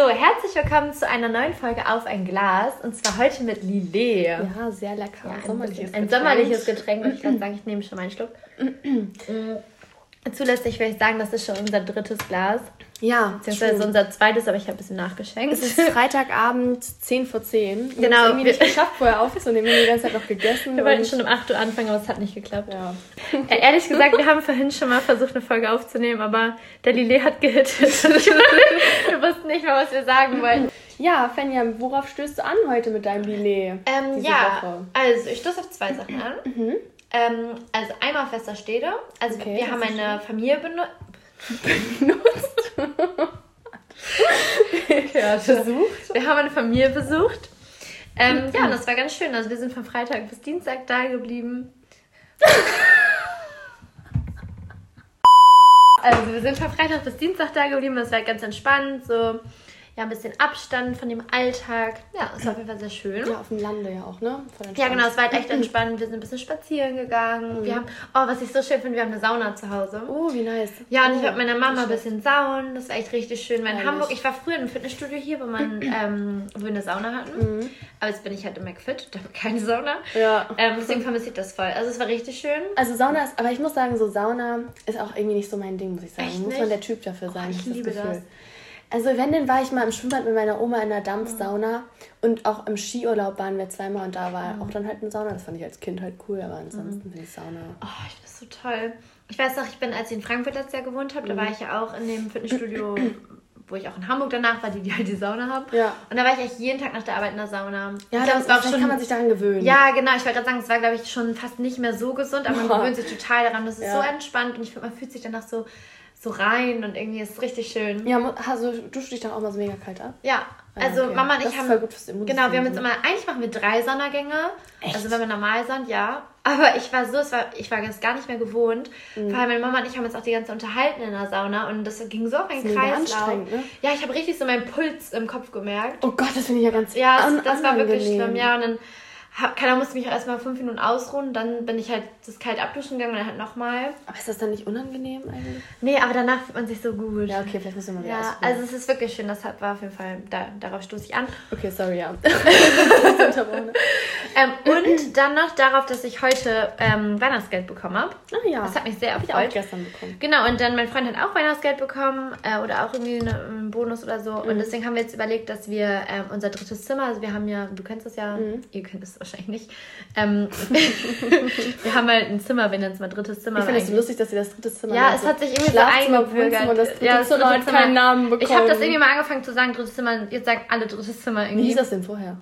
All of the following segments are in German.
So, herzlich willkommen zu einer neuen Folge auf ein Glas und zwar heute mit Lillet. Ja, sehr lecker. Ja, ein, sommerliches ein sommerliches Getränk. Ich kann sagen, ich nehme schon mal einen Schluck. Mm. Zulässig würde ich sagen, das ist schon unser drittes Glas. Ja, Beziehungsweise stimmt. unser zweites, aber ich habe ein bisschen nachgeschenkt. Es ist Freitagabend, 10 vor 10. Wir Genau, haben es irgendwie wir- nicht geschafft, vorher aufzunehmen. Wir haben die ganze Zeit noch gegessen. Wir wollten schon um 8 Uhr anfangen, aber es hat nicht geklappt. Ja. Ja, ehrlich gesagt, wir haben vorhin schon mal versucht, eine Folge aufzunehmen, aber der Lillet hat gehittet. Wir wussten nicht mehr, was wir sagen wollten. ja, Fenja, worauf stößt du an heute mit deinem Lillet? Ähm, ja, Woche? also ich stoße auf zwei Sachen an. Ähm, also einmal auf Westerstede. Also Okay, wir das haben eine Familie benutzt. Ja, versucht. Wir haben eine Familie besucht. Ähm, ja, und das war ganz schön. Also wir sind von Freitag bis Dienstag da geblieben. Also wir sind von Freitag bis Dienstag da geblieben. Das war ganz entspannt. So, ja, ein bisschen Abstand von dem Alltag. Ja, es war auf jeden Fall sehr schön. Ja, auf dem Lande ja auch, ne? Ja, genau, es war halt echt entspannt. Wir sind ein bisschen spazieren gegangen. Wir haben, oh, was ich so schön finde, wir haben eine Sauna zu Hause. Oh, wie nice. Ja, und ich oh, war mit meiner Mama ein bisschen sauen. Das war echt richtig schön. Weil in. Hamburg, ich war früher im Fitnessstudio hier, wo man, ähm, wo wir eine Sauna hatten. Aber jetzt bin ich halt im McFit, da habe ich keine Sauna. Ja. Ähm, deswegen vermisse ich das voll. Also es war richtig schön. Also Sauna ist, aber ich muss sagen, so Sauna ist auch irgendwie nicht so mein Ding, muss ich sagen. Echt muss nicht? man der Typ dafür sein. ich hab das liebe Gefühl. das. Also wenn, dann war ich mal im Schwimmbad mit meiner Oma in der Dampfsauna und auch im Skiurlaub waren wir zweimal und da war auch dann halt eine Sauna. Das fand ich als Kind halt cool, aber ansonsten finde ich Sauna. Oh, ich finde das so toll. Ich weiß noch, ich bin, als ich in Frankfurt letztes Jahr gewohnt habe, da war ich ja auch in dem Fitnessstudio, wo ich auch in Hamburg danach war, die, die halt die Sauna haben. Ja. Und da war ich echt jeden Tag nach der Arbeit in der Sauna. Ja, ich das, glaub, es war auch schon kann man sich daran gewöhnen. Ja, genau. Ich wollte gerade sagen, es war, glaube ich, schon fast nicht mehr so gesund, aber man Ja. gewöhnt sich total daran. Das ist Ja. so entspannt und ich finde, man fühlt sich danach so, so rein und irgendwie ist es richtig schön. Ja, also duschst du dich dann auch mal so mega kalt ab? Ja, Ah, also okay. Mama und ich Das ist haben. voll gut fürs Immunsystem, Genau, wir haben jetzt ne? immer, eigentlich machen wir drei Saunagänge. Echt? Also wenn wir normal sind, ja. Aber ich war so, es war, ich war das gar nicht mehr gewohnt. Mhm. Vor allem meine Mama und ich haben uns auch die ganze Zeit unterhalten in der Sauna und das ging so auf einen Kreislauf. ne? Ja, ich habe richtig so meinen Puls im Kopf gemerkt. Oh Gott, das finde ich ja ganz Ja, das, das war wirklich schlimm. Ja, und dann keiner musste mich erstmal fünf Minuten ausruhen. Dann bin ich halt das kalt abduschen gegangen und dann halt nochmal. Aber ist das dann nicht unangenehm eigentlich? Nee, aber danach fühlt man sich so gut. Ja, okay, vielleicht müssen wir mal wieder Ja, ausprobieren. also es ist wirklich schön. Das war auf jeden Fall, da, darauf stoße ich an. Okay, sorry, ja. Ähm, und dann noch darauf, dass ich heute ähm, Weihnachtsgeld bekommen habe. Ah ja. Das hat mich sehr Hab ich auch erfreut. gestern bekommen. Genau, und dann mein Freund hat auch Weihnachtsgeld bekommen äh, oder auch irgendwie eine, einen Bonus oder so. Mhm. Und deswegen haben wir jetzt überlegt, dass wir ähm, unser drittes Zimmer, also wir haben ja, du kennst das ja, Mhm. ihr kennt es wahrscheinlich nicht. Ähm, wir haben halt ein Zimmer, wir nennen es mal drittes Zimmer. Ich finde es so lustig, dass sie das dritte Zimmer Ja, es hat sich irgendwie so eingebürgert. Und das dritte Ja, das Zimmer dritte hat keinen Namen bekommen. Ich habe das irgendwie mal angefangen zu sagen, drittes Zimmer. Jetzt sagen alle drittes Zimmer Wie irgendwie. hieß das denn vorher?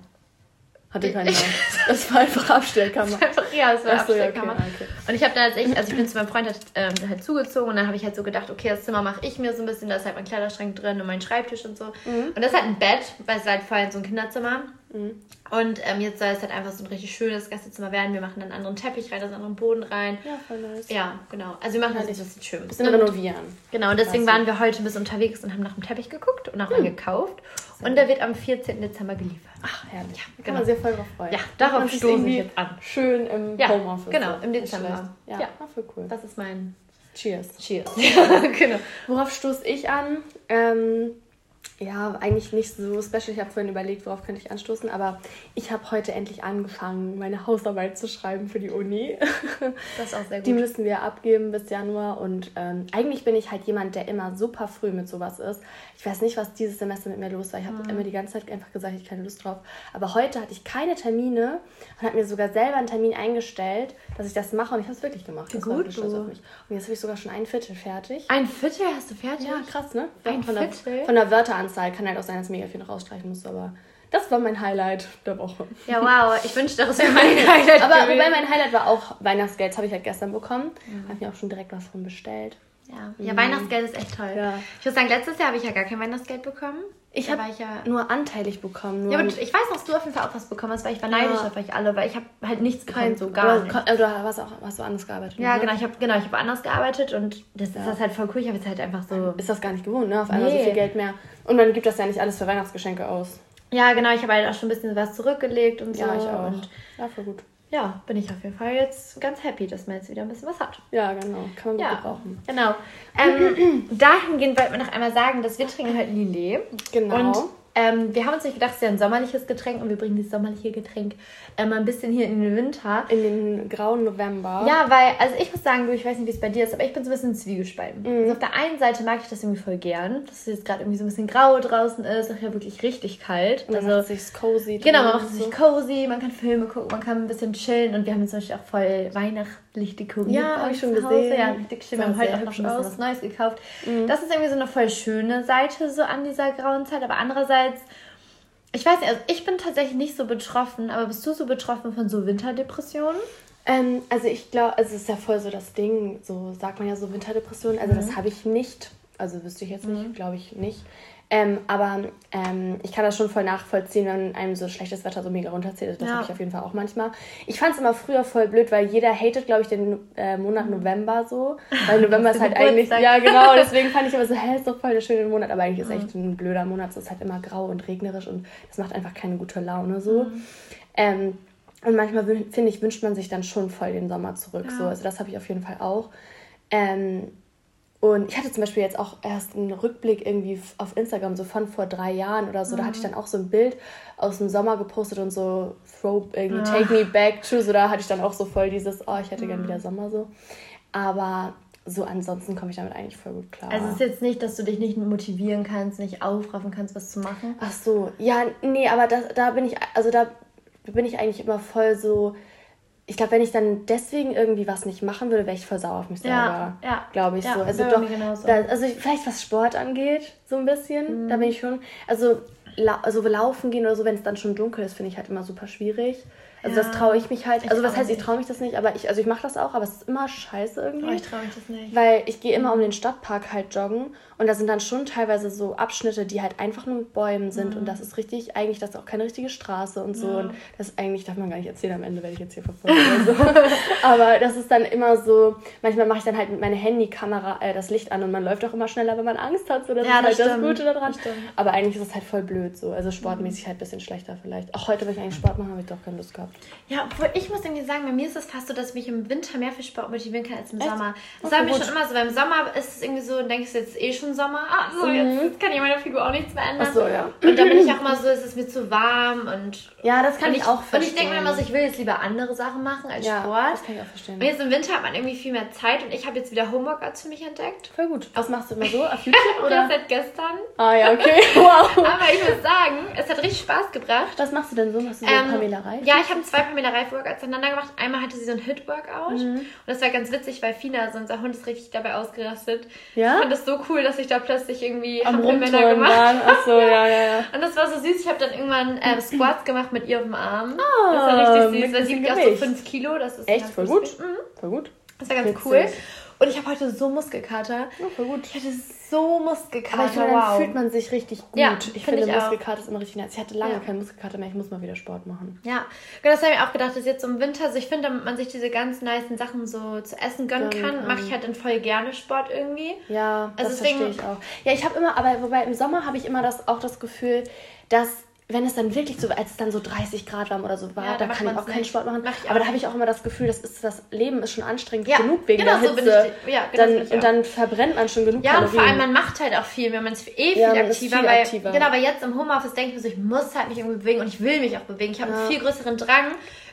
Hatte keinen Namen. Das war einfach Abstellkammer. Einfach, ja, es war Ach so, ja, Abstellkammer. okay, okay. Und ich habe da als ich, also ich bin zu meinem Freund halt, ähm, halt zugezogen und dann habe ich halt so gedacht, okay, das Zimmer mache ich mir so ein bisschen, da ist halt mein Kleiderschrank drin und mein Schreibtisch und so. Mhm. Und das ist halt ein Bett, weil es halt vorher so ein Kinderzimmer. Und ähm, jetzt soll es halt einfach so ein richtig schönes Gästezimmer werden. Wir machen einen anderen Teppich rein, einen anderen Boden rein. Ja, voll nice. Ja, genau. Also wir machen das jetzt ein bisschen schön. Bisschen Und- renovieren. Genau, und deswegen waren wir heute bis unterwegs und haben nach dem Teppich geguckt und auch einen gekauft. Und der wird am 14. Dezember geliefert. Ach, herrlich. Ja, genau. Kann man sehr voll drauf freuen. Ja, darauf Man sich stoße ich irgendwie jetzt an. Schön im Ja, Homeoffice. genau, so. im Dezember. Ja, Ja. ja. voll cool. Das ist mein Cheers. Cheers. Genau. Worauf stoße ich an? Ähm, ja, eigentlich nicht so special. Ich habe vorhin überlegt, worauf könnte ich anstoßen, aber ich habe heute endlich angefangen, meine Hausarbeit zu schreiben für die Uni. Das ist auch sehr Die gut. müssen wir abgeben bis Januar und ähm, eigentlich bin ich halt jemand, der immer super früh mit sowas ist. Ich weiß nicht, was dieses Semester mit mir los war. Ich habe Mhm. immer die ganze Zeit einfach gesagt, ich habe keine Lust drauf. Aber heute hatte ich keine Termine und habe mir sogar selber einen Termin eingestellt, dass ich das mache und ich habe es wirklich gemacht. Das war gut, du. auf mich. Und jetzt habe ich sogar schon ein Viertel fertig. Ein Viertel hast du fertig? Ja, krass, ne? Ein von der, Viertel? von der Wörteranzahl kann halt auch sein, dass ich mega viel noch rausstreichen muss, aber das war mein Highlight der Woche. Ja, wow. Ich wünschte, das wäre mein Highlight Aber gewesen. wobei mein Highlight war auch Weihnachtsgeld, das habe ich halt gestern bekommen. Habe mir auch schon direkt was von bestellt. Ja, ja Weihnachtsgeld ist echt toll. Ja. Ich muss sagen, letztes Jahr habe ich ja gar kein Weihnachtsgeld bekommen. Ich habe ja... nur anteilig bekommen. Nur Ja, aber ich weiß noch, dass du auf jeden Fall auch was bekommen hast, weil ich war neidisch Ja. auf euch alle, weil ich habe halt nichts bekommen, kein so gar oder, nicht. Oder hast auch hast du anders gearbeitet? Ja, ne? genau, ich habe genau, ich hab anders gearbeitet und das, das ist halt voll cool. Ich habe jetzt halt einfach so. Ist das gar nicht gewohnt, ne? Auf einmal Nee. so viel Geld mehr. Und man gibt das ja nicht alles für Weihnachtsgeschenke aus. Ja, genau, ich habe halt auch schon ein bisschen was zurückgelegt und so. Ja, ich auch. Und Ja, voll gut. Ja, bin ich auf jeden Fall jetzt ganz happy, dass man jetzt wieder ein bisschen was hat. Ja, genau. Kann man gut Ja, gebrauchen. genau. Ähm, dahingehend wollten wir noch einmal sagen, dass wir trinken halt Lillet. Genau. Und ähm, wir haben uns nicht gedacht, es ist ja ein sommerliches Getränk und wir bringen dieses sommerliche Getränk ähm, ein bisschen hier in den Winter. In den grauen November. Ja, weil, also ich muss sagen, du, ich weiß nicht, wie es bei dir ist, aber ich bin so ein bisschen zwiegespalten. Mhm. Also auf der einen Seite mag ich das irgendwie voll gern, dass es jetzt gerade irgendwie so ein bisschen grau draußen ist, auch ja wirklich richtig kalt. Und Also, macht sich's cozy. genau, man macht es und sich cozy, man kann Filme gucken, man kann ein bisschen chillen und wir haben jetzt zum Beispiel auch voll weihnachtlich dekoriert. Ja, bei hab uns ich schon gesehen. Ja, richtig schön. Wir haben heute auch noch ein bisschen aus. was Neues gekauft. Mhm. Das ist irgendwie so eine voll schöne Seite so an dieser grauen Zeit, aber andererseits, ich weiß nicht, also ich bin tatsächlich nicht so betroffen, aber bist du so betroffen von so Winterdepressionen? Ähm, also ich glaube, also es ist ja voll so das Ding, so sagt man ja so Winterdepression. Also Mhm. das habe ich nicht. Also wüsste ich jetzt nicht, glaube ich nicht. Ähm, aber ähm, ich kann das schon voll nachvollziehen, wenn einem so schlechtes Wetter so mega runterzieht. Also das Ja. habe ich auf jeden Fall auch manchmal. Ich fand es immer früher voll blöd, weil jeder hatet, glaube ich, den äh, Monat November so. Weil November ist halt eigentlich. Ja, genau. Deswegen fand ich immer so, hä, ist doch voll der schöne Monat. Aber eigentlich ist echt ein blöder Monat. Es ist halt immer grau und regnerisch und das macht einfach keine gute Laune so. Ähm, und manchmal finde ich, wünscht man sich dann schon voll den Sommer zurück. Ja. So. Also das habe ich auf jeden Fall auch. Ähm, und ich hatte zum Beispiel jetzt auch erst einen Rückblick irgendwie auf Instagram, so von vor drei Jahren oder so. Da hatte ich dann auch so ein Bild aus dem Sommer gepostet und so throw, irgendwie take me back to. So da hatte ich dann auch so voll dieses, oh, ich hätte gern wieder Sommer so. Aber so ansonsten komme ich damit eigentlich voll gut klar. Also es ist jetzt nicht, dass du dich nicht motivieren kannst, nicht aufraffen kannst, was zu machen. Ach so, ja, nee, aber das, da bin ich, also da bin ich eigentlich immer voll so. Ich glaube, wenn ich dann deswegen irgendwie was nicht machen würde, wäre ich voll sauer auf mich Ja, selber. ja, Glaube ich ja, so. Also doch, da, also vielleicht was Sport angeht, so ein bisschen, Mhm. da bin ich schon. Also, lau also laufen gehen oder so, wenn es dann schon dunkel ist, finde ich halt immer super schwierig. Also Ja, das traue ich mich halt. ich Also was heißt, ich nicht. traue mich das nicht, aber ich, also ich mache das auch, aber es ist immer scheiße irgendwie. Oh, ich traue mich das nicht. Weil ich gehe immer um den Stadtpark halt joggen und da sind dann schon teilweise so Abschnitte, die halt einfach nur mit Bäumen sind und das ist richtig, eigentlich, das ist auch keine richtige Straße und so Mhm. Ja. und das ist eigentlich, darf man gar nicht erzählen, am Ende werde ich jetzt hier verfolgt oder so. Aber das ist dann immer so, manchmal mache ich dann halt mit meiner Handykamera äh, das Licht an und man läuft auch immer schneller, wenn man Angst hat, so das Ja, ist das halt das stimmt. Gute daran. Das. Aber eigentlich ist es halt voll blöd so, also sportmäßig halt ein bisschen schlechter vielleicht. Auch heute, wenn ich eigentlich Sport mache, habe ich doch keine Lust gehabt. Ja, obwohl ich muss irgendwie sagen, bei mir ist es fast so, dass ich mich im Winter mehr für Sport motivieren kann als im Echt? Sommer. Das war mir schon immer so. Beim Sommer ist es irgendwie so, dann denkst du jetzt eh schon Sommer. Ah, so, jetzt, jetzt kann ich meiner Figur auch nichts mehr ändern. Mhm. Ach so, ja. Und dann bin ich auch immer so, es ist mir zu warm und. Ja, das kann ich auch Und ich denke mir verstehen. immer so, ich will jetzt lieber andere Sachen machen als Ja, Sport. das kann ich auch verstehen. Und jetzt im Winter hat man irgendwie viel mehr Zeit und ich habe jetzt wieder Homeworkouts für mich entdeckt. Voll gut. Was machst du immer so? Auf YouTube Oder oder? seit gestern. Ah ja, okay. Wow. Aber ich muss sagen, es hat richtig Spaß gebracht. Was machst du denn so? Machst du so Ähm, Pamela Reif? Ja, ich habe zwei Pamela Reif Workouts hintereinander gemacht. Einmal hatte sie so ein Hit-Workout Mhm. und das war ganz witzig, weil Fina, so unser Hund, ist richtig dabei ausgerastet. Ja? Ich fand das so cool, dass ich da plötzlich irgendwie Am Rumtouren gemacht waren. Ach so, ja, ja, ja. Und das war so süß. Ich habe dann irgendwann äh, Squats gemacht mit ihr auf dem Arm. Ah, das war richtig süß. Weil sie wiegt auch so Gewicht. 5 Kilo. Das ist Echt? Voll gut. Mhm. Voll gut. Das war ganz Witzig. cool. Und ich habe heute so Muskelkater. Ja, voll gut. Ich hatte so Muskelkater. Aber ich finde, wow. dann fühlt man sich richtig gut. Ja, ich find finde, ich auch. Muskelkater ist immer richtig nice. Ich hatte lange Ja. keinen Muskelkater mehr. Ich muss mal wieder Sport machen. Ja, genau, das habe ich auch gedacht, dass jetzt im Winter, also ich finde, damit man sich diese ganz nice Sachen so zu essen gönnen kann, kann. mache ich halt dann voll gerne Sport irgendwie. Ja, Also das deswegen- verstehe ich auch. Ja, ich habe immer, aber wobei im Sommer habe ich immer das, auch das Gefühl, dass wenn es dann wirklich so, als es dann so 30 Grad warm oder so war, Ja, da kann ich auch keinen nicht. Sport machen. Mach Aber da habe ich auch immer das Gefühl, das, ist, das Leben ist schon anstrengend Ja, genug wegen genau der so bin Hitze. ich- ja, genau so dann, bin ich und dann verbrennt man schon genug Ja, und Kalorien. vor allem, man macht halt auch viel, wenn man ist eh viel Ja, man ist aktiver. viel weil, aktiver. Genau, weil jetzt im Homeoffice denke ich mir so, ich muss halt mich irgendwie bewegen und ich will mich auch bewegen. Ich habe einen viel größeren Drang,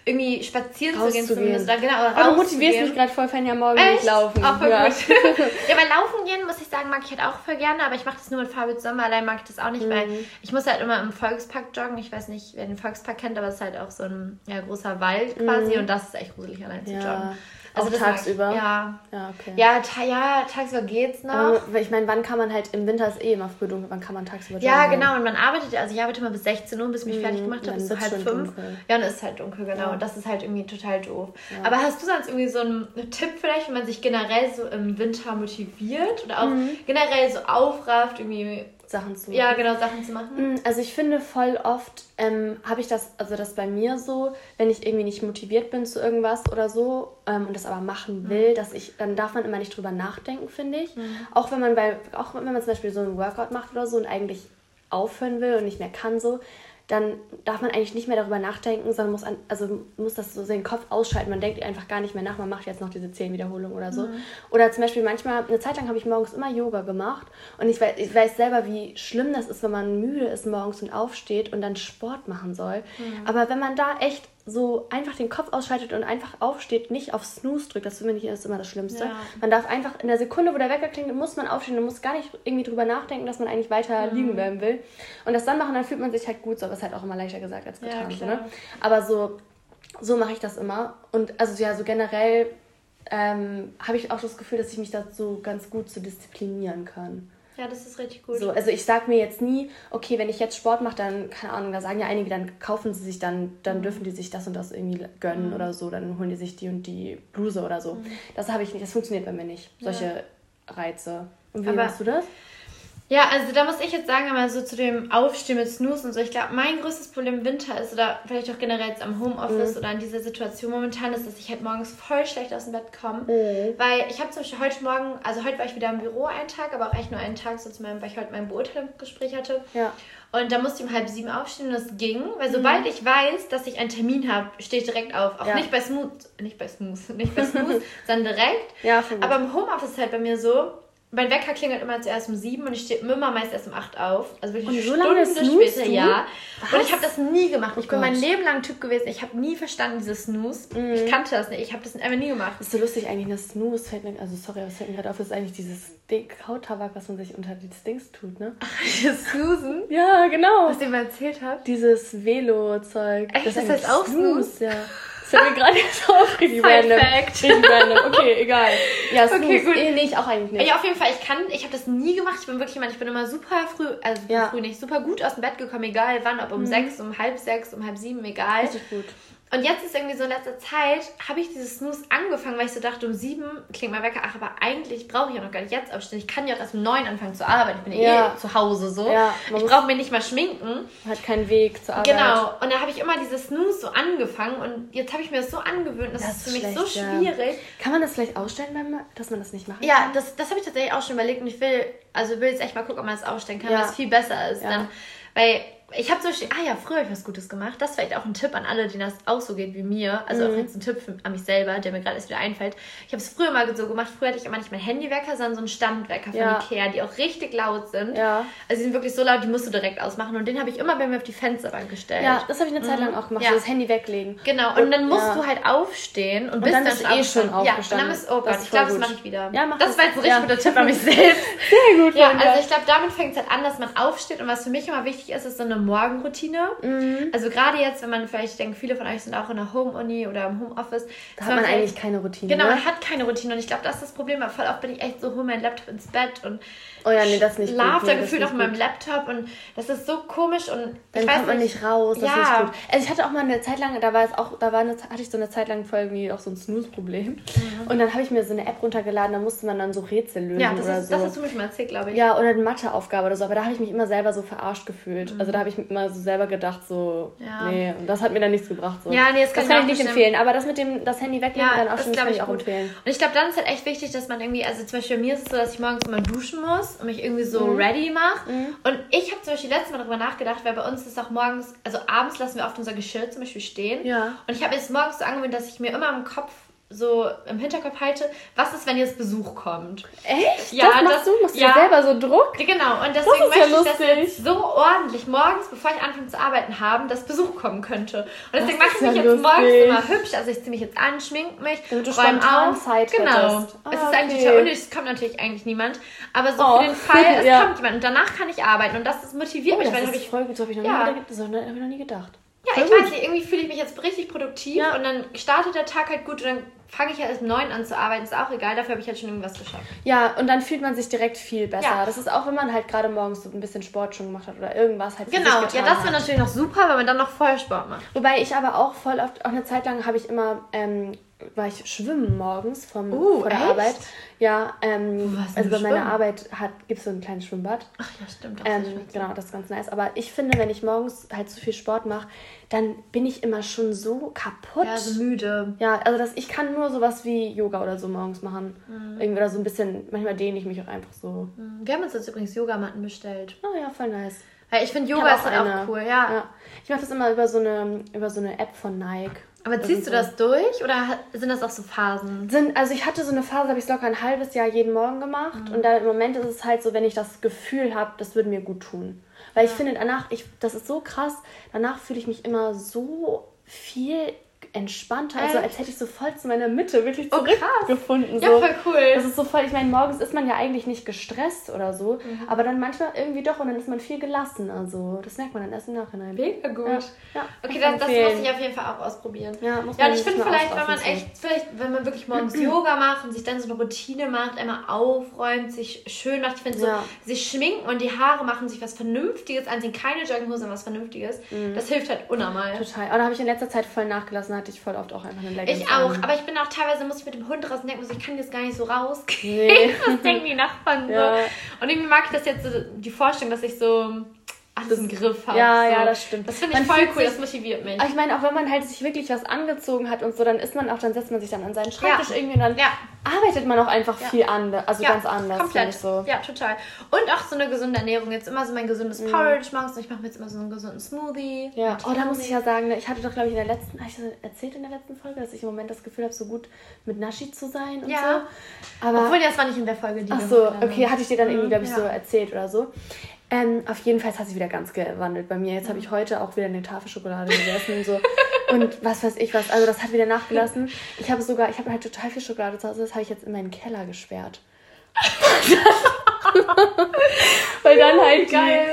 irgendwie spazieren zu gehen zumindest. Oder, genau, oder Aber du motivierst mich gerade voll, Fan, ja morgen Echt? nicht laufen. Auch voll ja. gut. ja, weil laufen gehen, muss ich sagen, mag ich halt auch voll gerne, aber ich mache das nur mit Fabi zusammen, allein mag ich das auch nicht, Mhm. weil ich muss halt immer im Volkspark joggen. Ich weiß nicht, wer den Volkspark kennt, aber es ist halt auch so ein ja, großer Wald quasi und das ist echt gruselig, allein zu Mhm. Ja. joggen. Ich. tagsüber? Ja. Ja, okay. Ja, ta ja, tagsüber geht's noch. Aber ich meine, wann kann man halt, im Winter ist eh immer früh dunkel, wann kann man tagsüber Ja, joggen genau. Und man arbeitet, also ich arbeite immer bis 16 Uhr, bis ich mich fertig gemacht dann habe, bis so halb fünf. dunkel. Ja, und es ist halt dunkel, genau. Und das ist halt irgendwie total doof. Aber hast du sonst irgendwie so einen Tipp vielleicht, wenn man sich generell so im Winter motiviert oder auch Mhm. generell so aufrafft, irgendwie, Sachen zu ja, genau, Sachen zu machen? Mm, Also ich finde voll oft ähm, habe ich das, also das bei mir so, wenn ich irgendwie nicht motiviert bin zu irgendwas oder so ähm, und das aber machen will, dass ich, dann darf man immer nicht drüber nachdenken, finde ich. Auch wenn man bei, auch wenn man zum Beispiel so ein Workout macht oder so und eigentlich aufhören will und nicht mehr kann so, dann darf man eigentlich nicht mehr darüber nachdenken, sondern muss, an, also muss das so seinen Kopf ausschalten. Man denkt einfach gar nicht mehr nach, man macht jetzt noch diese zehn Wiederholungen oder so. Mhm. Oder zum Beispiel manchmal, eine Zeit lang habe ich morgens immer Yoga gemacht und ich weiß, ich weiß selber, wie schlimm das ist, wenn man müde ist morgens und aufsteht und dann Sport machen soll. Mhm. Aber wenn man da echt so einfach den Kopf ausschaltet und einfach aufsteht, nicht auf Snooze drückt, das finde ich ist immer das Schlimmste. Ja. Man darf einfach in der Sekunde, wo der Wecker klingt, muss man aufstehen und muss gar nicht irgendwie drüber nachdenken, dass man eigentlich weiter mhm. liegen bleiben will. Und das dann machen, dann fühlt man sich halt gut, so, aber ist halt auch immer leichter gesagt als getan. Ja, ne? Aber so, so mache ich das immer. Und also ja, so generell ähm, habe ich auch das Gefühl, dass ich mich dazu ganz gut so disziplinieren kann. Ja, das ist richtig gut. So, also ich sage mir jetzt nie, okay, wenn ich jetzt Sport mache, dann, keine Ahnung, da sagen ja einige, dann kaufen sie sich dann, dann mhm. dürfen die sich das und das irgendwie gönnen mhm. oder so, dann holen die sich die und die Bluse oder so. Mhm. Das habe ich nicht, das funktioniert bei mir nicht, solche ja. Reize. Und wie Aber machst du das? Ja, also da muss ich jetzt sagen, einmal so zu dem Aufstehen mit Snooze und so. Ich glaube, mein größtes Problem im Winter ist, oder vielleicht auch generell jetzt am Homeoffice mhm. oder in dieser Situation momentan, ist, dass ich halt morgens voll schlecht aus dem Bett komme. Mhm. Weil ich habe zum Beispiel heute Morgen, also heute war ich wieder im Büro einen Tag, aber auch echt nur einen Tag, so zu meinem, weil ich heute mein Beurteilungsgespräch hatte. Ja. Und da musste ich um halb sieben aufstehen und das ging, weil sobald mhm. ich weiß, dass ich einen Termin habe, stehe ich direkt auf. Auch ja. nicht bei Smooth, nicht bei Smooth, nicht bei Smooth, sondern direkt. Ja, aber im Homeoffice ist halt bei mir so, mein Wecker klingelt immer zuerst um sieben und ich stehe immer meist erst um acht auf. Also wirklich und so lange später, du? ja. Was? Und ich habe das nie gemacht. Oh ich bin Gott. mein Leben lang Typ gewesen. Ich habe nie verstanden, dieses Snooze. Mm. Ich kannte das nicht. Ich habe das einfach nie gemacht. Das ist so lustig eigentlich, das Snooze fällt mir, also sorry, aber es fällt mir gerade auf, das ist eigentlich dieses Kautabak, was man sich unter die Dings tut, ne? Ach, dieses Snoozen? ja, genau. Was ihr mal erzählt habt? Dieses Velo-Zeug. Echt, das, das heißt auch Snooze? Ja. Das hat mir gerade so auf richtig random. Fact. Richtig random. Okay, egal. Ja, okay, gut. Eh, nee, ich auch eigentlich nicht. Ja, auf jeden Fall, ich kann, ich habe das nie gemacht. Ich bin wirklich jemand, ich bin immer super früh, also ja. früh nicht, super gut aus dem Bett gekommen, egal wann, ob um mhm. sechs, um halb sechs, um halb sieben, egal. Richtig gut. Und jetzt ist irgendwie so in letzter Zeit, habe ich dieses Snooze angefangen, weil ich so dachte, um sieben klingt mein Wecker, ach, aber eigentlich brauche ich ja noch gar nicht jetzt aufstehen. Ich kann ja auch erst um neun anfangen zu arbeiten. Ich bin ja eh zu Hause so. Ja, ich brauche mir nicht mal schminken. Hat keinen Weg zur Arbeit. Genau. Und da habe ich immer dieses Snooze so angefangen und jetzt habe ich mir das so angewöhnt. Das, das ist für mich schlecht, so schwierig. Ja. Kann man das vielleicht ausstellen, dass man das nicht macht? Ja, das, das habe ich tatsächlich auch schon überlegt und ich will, also will jetzt echt mal gucken, ob man das ausstellen kann, weil es viel besser ist. Dann, weil ich habe zum Beispiel, ah ja, früher habe ich was Gutes gemacht. Das ist vielleicht auch ein Tipp an alle, denen das auch so geht wie mir. Also mhm. auch jetzt ein Tipp für, an mich selber, der mir gerade erst wieder einfällt. Ich habe es früher mal so gemacht. Früher hatte ich immer nicht mein Handywecker, sondern so einen Standwecker von ja. Ikea, die auch richtig laut sind. Ja. Also die sind wirklich so laut, die musst du direkt ausmachen. Und den habe ich immer bei mir auf die Fensterbank gestellt. Ja, das habe ich eine Zeit lang mhm. auch gemacht, ja. so das Handy weglegen. Genau, und, und dann musst ja. du halt aufstehen und, und bist dann, dann eh schon aufgestanden. Ja, und dann bist, oh Gott, ich glaube, das mache ich wieder. Ja, mach das. Das war jetzt ein richtig guter Tipp an mich selbst. Sehr gut. Ja, also ich glaube, damit fängt es halt an, dass man aufsteht. Und was für mich immer wichtig ist, ist so eine Morgenroutine. Routine. Mhm. Also gerade jetzt, wenn man vielleicht denkt, viele von euch sind auch in der Home-Uni oder im Homeoffice. Da hat man eigentlich keine Routine. Genau, ne? man hat keine Routine. Und ich glaube, das ist das Problem. Weil voll oft bin ich echt so, hol meinen Laptop ins Bett und oh ja, nee, das nicht schlaf da gefühlt auf meinem Laptop. Und das ist so komisch. Und Dann ich kommt man nicht raus. Das ja. ist gut. Also ich hatte auch mal eine Zeit lang, da war es auch, da war eine, hatte ich so eine Zeit lang voll irgendwie auch so ein Snooze-Problem. Mhm. Und dann habe ich mir so eine App runtergeladen, da musste man dann so Rätsel lösen ja, das oder ist, so. das hast du mich mal erzählt, glaube ich. Ja, oder eine Matheaufgabe oder so. Aber da habe ich mich immer selber so verarscht gefühlt. Mhm. Also da habe ich mir immer so selber gedacht, so, ja. Nee, und das hat mir dann nichts gebracht. So. Ja, nee, das kann, das kann ich nicht bestimmt. empfehlen. Aber das mit dem das Handy weglegen ja, dann auch schon, das kann ich auch gut. empfehlen. Und ich glaube, dann ist halt echt wichtig, dass man irgendwie, also zum Beispiel bei mir ist es so, dass ich morgens immer duschen muss und mich irgendwie so mhm. ready mache. Mhm. Und ich habe zum Beispiel letztes Mal darüber nachgedacht, weil bei uns ist auch morgens, also abends lassen wir oft unser Geschirr zum Beispiel stehen. Ja. Und ich habe jetzt morgens so angewöhnt, dass ich mir immer im Kopf so im Hinterkopf halte, was ist, wenn jetzt Besuch kommt? Echt? Ja, das machst das, du? Machst ja, du selber so Druck? Genau, und deswegen möchte ja ich das jetzt so ordentlich morgens, bevor ich anfange zu arbeiten, haben, dass Besuch kommen könnte. Und deswegen mache ich mich ja jetzt lustig. morgens immer hübsch, also ich ziehe mich jetzt an, schmink mich, Damit du spontan auf. Zeit Genau. Ah, es ist okay. eigentlich total unnötig, es kommt natürlich eigentlich niemand, aber so oh. für den Fall, es kommt jemand und danach kann ich arbeiten und das ist motiviert oh, mich. Das weil ist voll gut, so habe ich, noch ja. nie, so, hab ich noch nie gedacht. Ja, ich weiß nicht, irgendwie fühle ich mich jetzt richtig produktiv ja. und dann startet der Tag halt gut und dann fange ich ja erst um neun an zu arbeiten, ist auch egal, dafür habe ich halt schon irgendwas geschafft. Ja, und dann fühlt man sich direkt viel besser. Ja. Das ist auch, wenn man halt gerade morgens so ein bisschen Sport schon gemacht hat oder irgendwas halt Genau, ja, das wäre natürlich noch super, wenn man dann noch voll Sport macht. Wobei ich aber auch voll oft, auch eine Zeit lang habe ich immer ähm, war ich schwimmen morgens vom, uh, von der echt? Arbeit. Ja, ähm, also bei meiner Arbeit gibt es so ein kleines Schwimmbad. Ach ja, stimmt. Ähm, genau, das ist ganz nice. Aber ich finde, wenn ich morgens halt zu viel Sport mache, dann bin ich immer schon so kaputt. Ja, so müde. Ja, also das, ich kann nur sowas wie Yoga oder so morgens machen. Mhm. Irgendwie oder so ein bisschen, manchmal dehne ich mich auch einfach so. Mhm. Wir haben uns jetzt übrigens Yogamatten bestellt. Oh ja, voll nice. Weil ich finde Yoga ist halt auch cool, ja. ja. Ich mache das immer über so eine über so eine App von Nike. Aber ziehst du das durch oder sind das auch so Phasen? Sind, also ich hatte so eine Phase, habe ich es locker ein halbes Jahr jeden Morgen gemacht. Mhm. Und da im Moment ist es halt so, wenn ich das Gefühl habe, das würde mir gut tun. Weil ja. ich finde danach, ich, das ist so krass, danach fühle ich mich immer so viel entspannter, also als hätte ich so voll zu meiner Mitte wirklich zurückgefunden. Oh, so. Ja, voll cool. Das ist so voll, ich meine, morgens ist man ja eigentlich nicht gestresst oder so, mhm. aber dann manchmal irgendwie doch und dann ist man viel gelassen. Also das merkt man dann erst im Nachhinein. Mega gut. Ja, ja okay, das, das muss ich auf jeden Fall auch ausprobieren. Ja, muss ja und ich finde vielleicht, wenn man echt, vielleicht, wenn man wirklich morgens Yoga macht und sich dann so eine Routine macht, einmal aufräumt, sich schön macht, ich finde so, sich schminken und die Haare machen, sich was Vernünftiges anziehen, keine Jogginghose, sondern was Vernünftiges, mhm. das hilft halt unnormal. Total. Aber da habe ich in letzter Zeit voll nachgelassen, hatte ich voll oft auch einfach eine Leggings Ich auch, an. aber ich bin auch teilweise, muss ich mit dem Hund raus und denke, ich kann jetzt gar nicht so rausgehen. Nee. Was denken die Nachbarn ja. so? Und irgendwie mag ich das jetzt so, die Vorstellung, dass ich so alles im Griff habe. Ja, so. ja, das stimmt. Das finde ich man voll cool, sich, das motiviert mich. Ich meine, auch wenn man halt sich wirklich was angezogen hat und so, dann ist man auch, dann setzt man sich dann an seinen Schreibtisch ja. irgendwie und dann ja. arbeitet man auch einfach ja. viel anders, also ganz anders. Komplett. So. Ja, total. Und auch so eine gesunde Ernährung. Jetzt immer so mein gesundes mhm. Porridge morgens und ich mache mir jetzt immer so einen gesunden Smoothie. Ja, oh, da muss ich ja sagen, ne, ich hatte doch, glaube ich, in der letzten, habe ich das erzählt in der letzten Folge, dass ich im Moment das Gefühl habe, so gut mit Nashi zu sein und ja. so. Aber, Obwohl, das war nicht in der Folge, die Ach so, okay, hatte ich dir dann irgendwie, glaube ich, so erzählt oder so. Ähm, auf jeden Fall hat sich wieder ganz gewandelt bei mir. Jetzt habe ich heute auch wieder eine Tafelschokolade gegessen und so. Und was weiß ich was. Also das hat wieder nachgelassen. Ich habe sogar, ich habe halt total viel Schokolade zu Hause. Das habe ich jetzt in meinen Keller gesperrt. Weil dann halt Geil.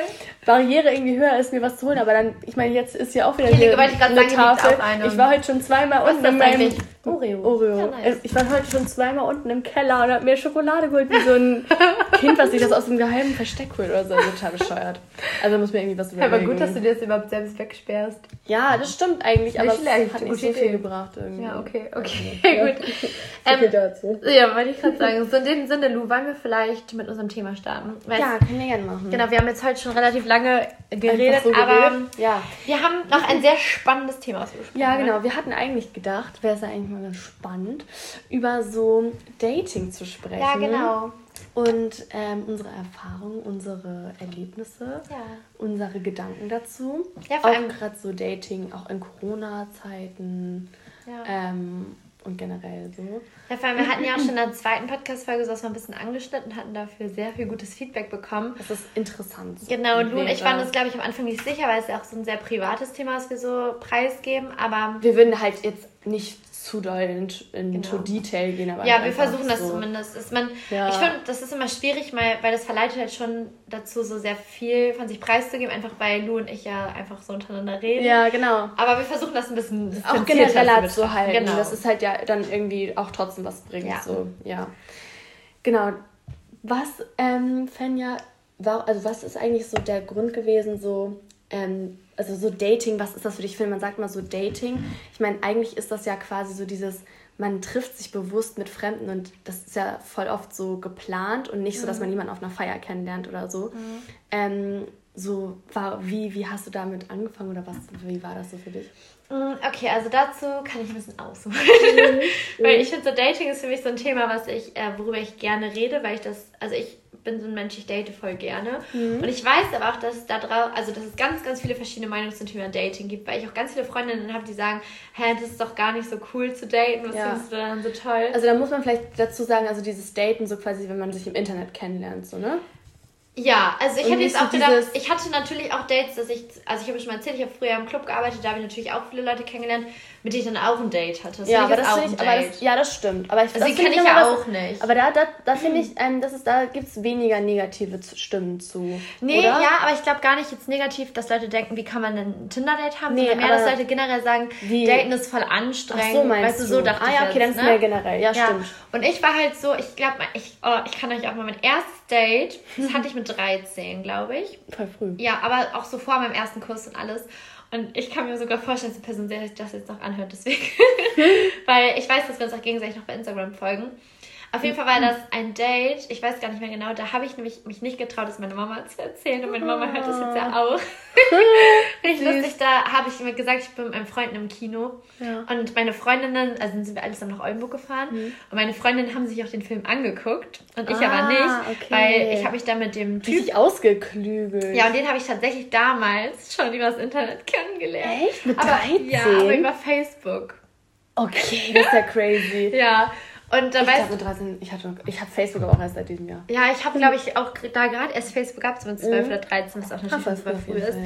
Barriere irgendwie höher ist, mir was zu holen. Aber dann, ich meine, jetzt ist ja auch wieder hier eine Tafel. Ich war heute schon zweimal unten in meinem Oreo. Oreo. Ja, nice. Ich war heute schon zweimal unten im Keller und habe mir Schokolade geholt, wie so ein Kind, was sich das aus dem geheimen Versteck holt oder so. Total bescheuert. Also muss mir irgendwie was überlegen. Aber gut, dass du dir das überhaupt selbst wegsperrst. Ja, das stimmt eigentlich, aber es hat nicht so viel gebracht irgendwie. Ja, okay, okay, ja. gut. so ähm, viel dazu. Ja, wollte ich gerade sagen. So in dem Sinne, Lu, wollen wir vielleicht mit unserem Thema starten? Weißt, ja, können wir gerne machen. Genau, wir haben jetzt heute schon relativ lange geredet, so aber geredet. Ja. wir haben noch ein sehr spannendes Thema ausgesprochen. Ja, genau. Wir hatten eigentlich gedacht, es ja eigentlich mal ganz spannend, über so Dating zu sprechen. Ja, genau. Und ähm, unsere Erfahrungen, unsere Erlebnisse, ja. unsere Gedanken dazu. Ja, vor allem gerade so Dating, auch in Corona-Zeiten. Ja. Ähm, und generell so. Ja, vor allem, wir hatten ja auch schon in der zweiten Podcast-Folge so was mal ein bisschen angeschnitten, hatten dafür sehr viel gutes Feedback bekommen. Das ist interessant. Genau, und du und ich waren uns, glaube ich, am Anfang nicht sicher, weil es ja auch so ein sehr privates Thema ist, was wir so preisgeben, aber... Wir würden halt jetzt nicht zu doll in, into genau. Detail gehen. Aber ja, wir versuchen das so. zumindest. Ist man, ja. Ich finde, das ist immer schwierig, weil, weil das verleitet halt schon dazu, so sehr viel von sich preiszugeben, einfach weil Lu und ich ja einfach so untereinander reden. Ja, genau. Aber wir versuchen das ein bisschen auch genereller zu halten. Genau. Das ist halt ja dann irgendwie auch trotzdem was bringt. Ja. So, ja. Genau. Was, ähm, Fenja, war, also was ist eigentlich so der Grund gewesen, so ähm, also so Dating, was ist das für dich? Ich finde, man sagt mal so Dating. Ich meine, eigentlich ist das ja quasi so dieses, man trifft sich bewusst mit Fremden und das ist ja voll oft so geplant und nicht so, dass man mhm. jemanden auf einer Feier kennenlernt oder so. Mhm. Ähm, so war, wie, wie hast du damit angefangen oder was, wie war das so für dich? Mm, okay, also dazu kann ich ein bisschen ausholen. Mhm. weil ich finde, so Dating ist für mich so ein Thema, was ich, äh, worüber ich gerne rede, weil ich das, also ich bin so ein Mensch, ich date voll gerne. Mhm. Und ich weiß aber auch, dass es da drauf, also dass es ganz, ganz viele verschiedene Meinungen zum Thema Dating gibt, weil ich auch ganz viele Freundinnen habe, die sagen, hä, das ist doch gar nicht so cool zu daten, was ja. findest du dann so toll? Also da muss man vielleicht dazu sagen, also dieses Daten so quasi, wenn man sich im Internet kennenlernt, so, ne? Ja, also ich hätte jetzt auch gedacht, ich hatte natürlich auch Dates, dass ich, also ich habe schon mal erzählt, ich habe früher im Club gearbeitet, da habe ich natürlich auch viele Leute kennengelernt, mit denen ich dann auch ein Date hatte. Das ja, aber das auch ich, aber das, ja, das stimmt. Aber ich, also die kenne ich ja auch nicht. Aber da, da, da finde ich, ähm, das ist, da gibt es weniger negative Stimmen zu. Nee, oder? ja, aber ich glaube gar nicht jetzt negativ, dass Leute denken, wie kann man denn ein Tinder-Date haben, nee, sondern mehr, dass Leute generell sagen, wie? Daten ist voll anstrengend. Ach so, meinst weißt du, so dachte ah, ja, okay, jetzt, dann ist ne? mehr generell. Ja, ja, stimmt. Und ich war halt so, ich glaube, ich, oh, ich kann euch auch mal mein erstes Date, das hatte ich mit 13, glaube ich. Voll früh. Ja, aber auch so vor meinem ersten Kurs und alles. Und ich kann mir sogar vorstellen, dass die Person sich das jetzt noch anhört, deswegen. Weil ich weiß, dass wir uns auch gegenseitig noch bei Instagram folgen. Auf jeden Fall war das ein Date, ich weiß gar nicht mehr genau, da habe ich nämlich mich nicht getraut, das meiner Mama zu erzählen und meine Mama hört das jetzt ja auch. Richtig lustig, da habe ich mir gesagt, ich bin mit meinem Freund im Kino ja. und meine Freundinnen, also sind wir alles dann nach Oldenburg gefahren mhm. und meine Freundinnen haben sich auch den Film angeguckt und ich ah, aber nicht, okay. weil ich habe mich da mit dem Typ... Richtig ausgeklügelt. Ja, und den habe ich tatsächlich damals schon übers Internet kennengelernt. Echt? Mit aber, 13? Ja, aber über Facebook. Okay, das ist ja crazy. ja. Und da ich glaube, 13, ich, hatte, ich habe Facebook aber auch erst seit diesem Jahr. Ja, ich habe, glaube ich, auch da gerade erst Facebook gehabt, so mit 12 mhm. oder 13, was auch natürlich schon super früh ist. Ja.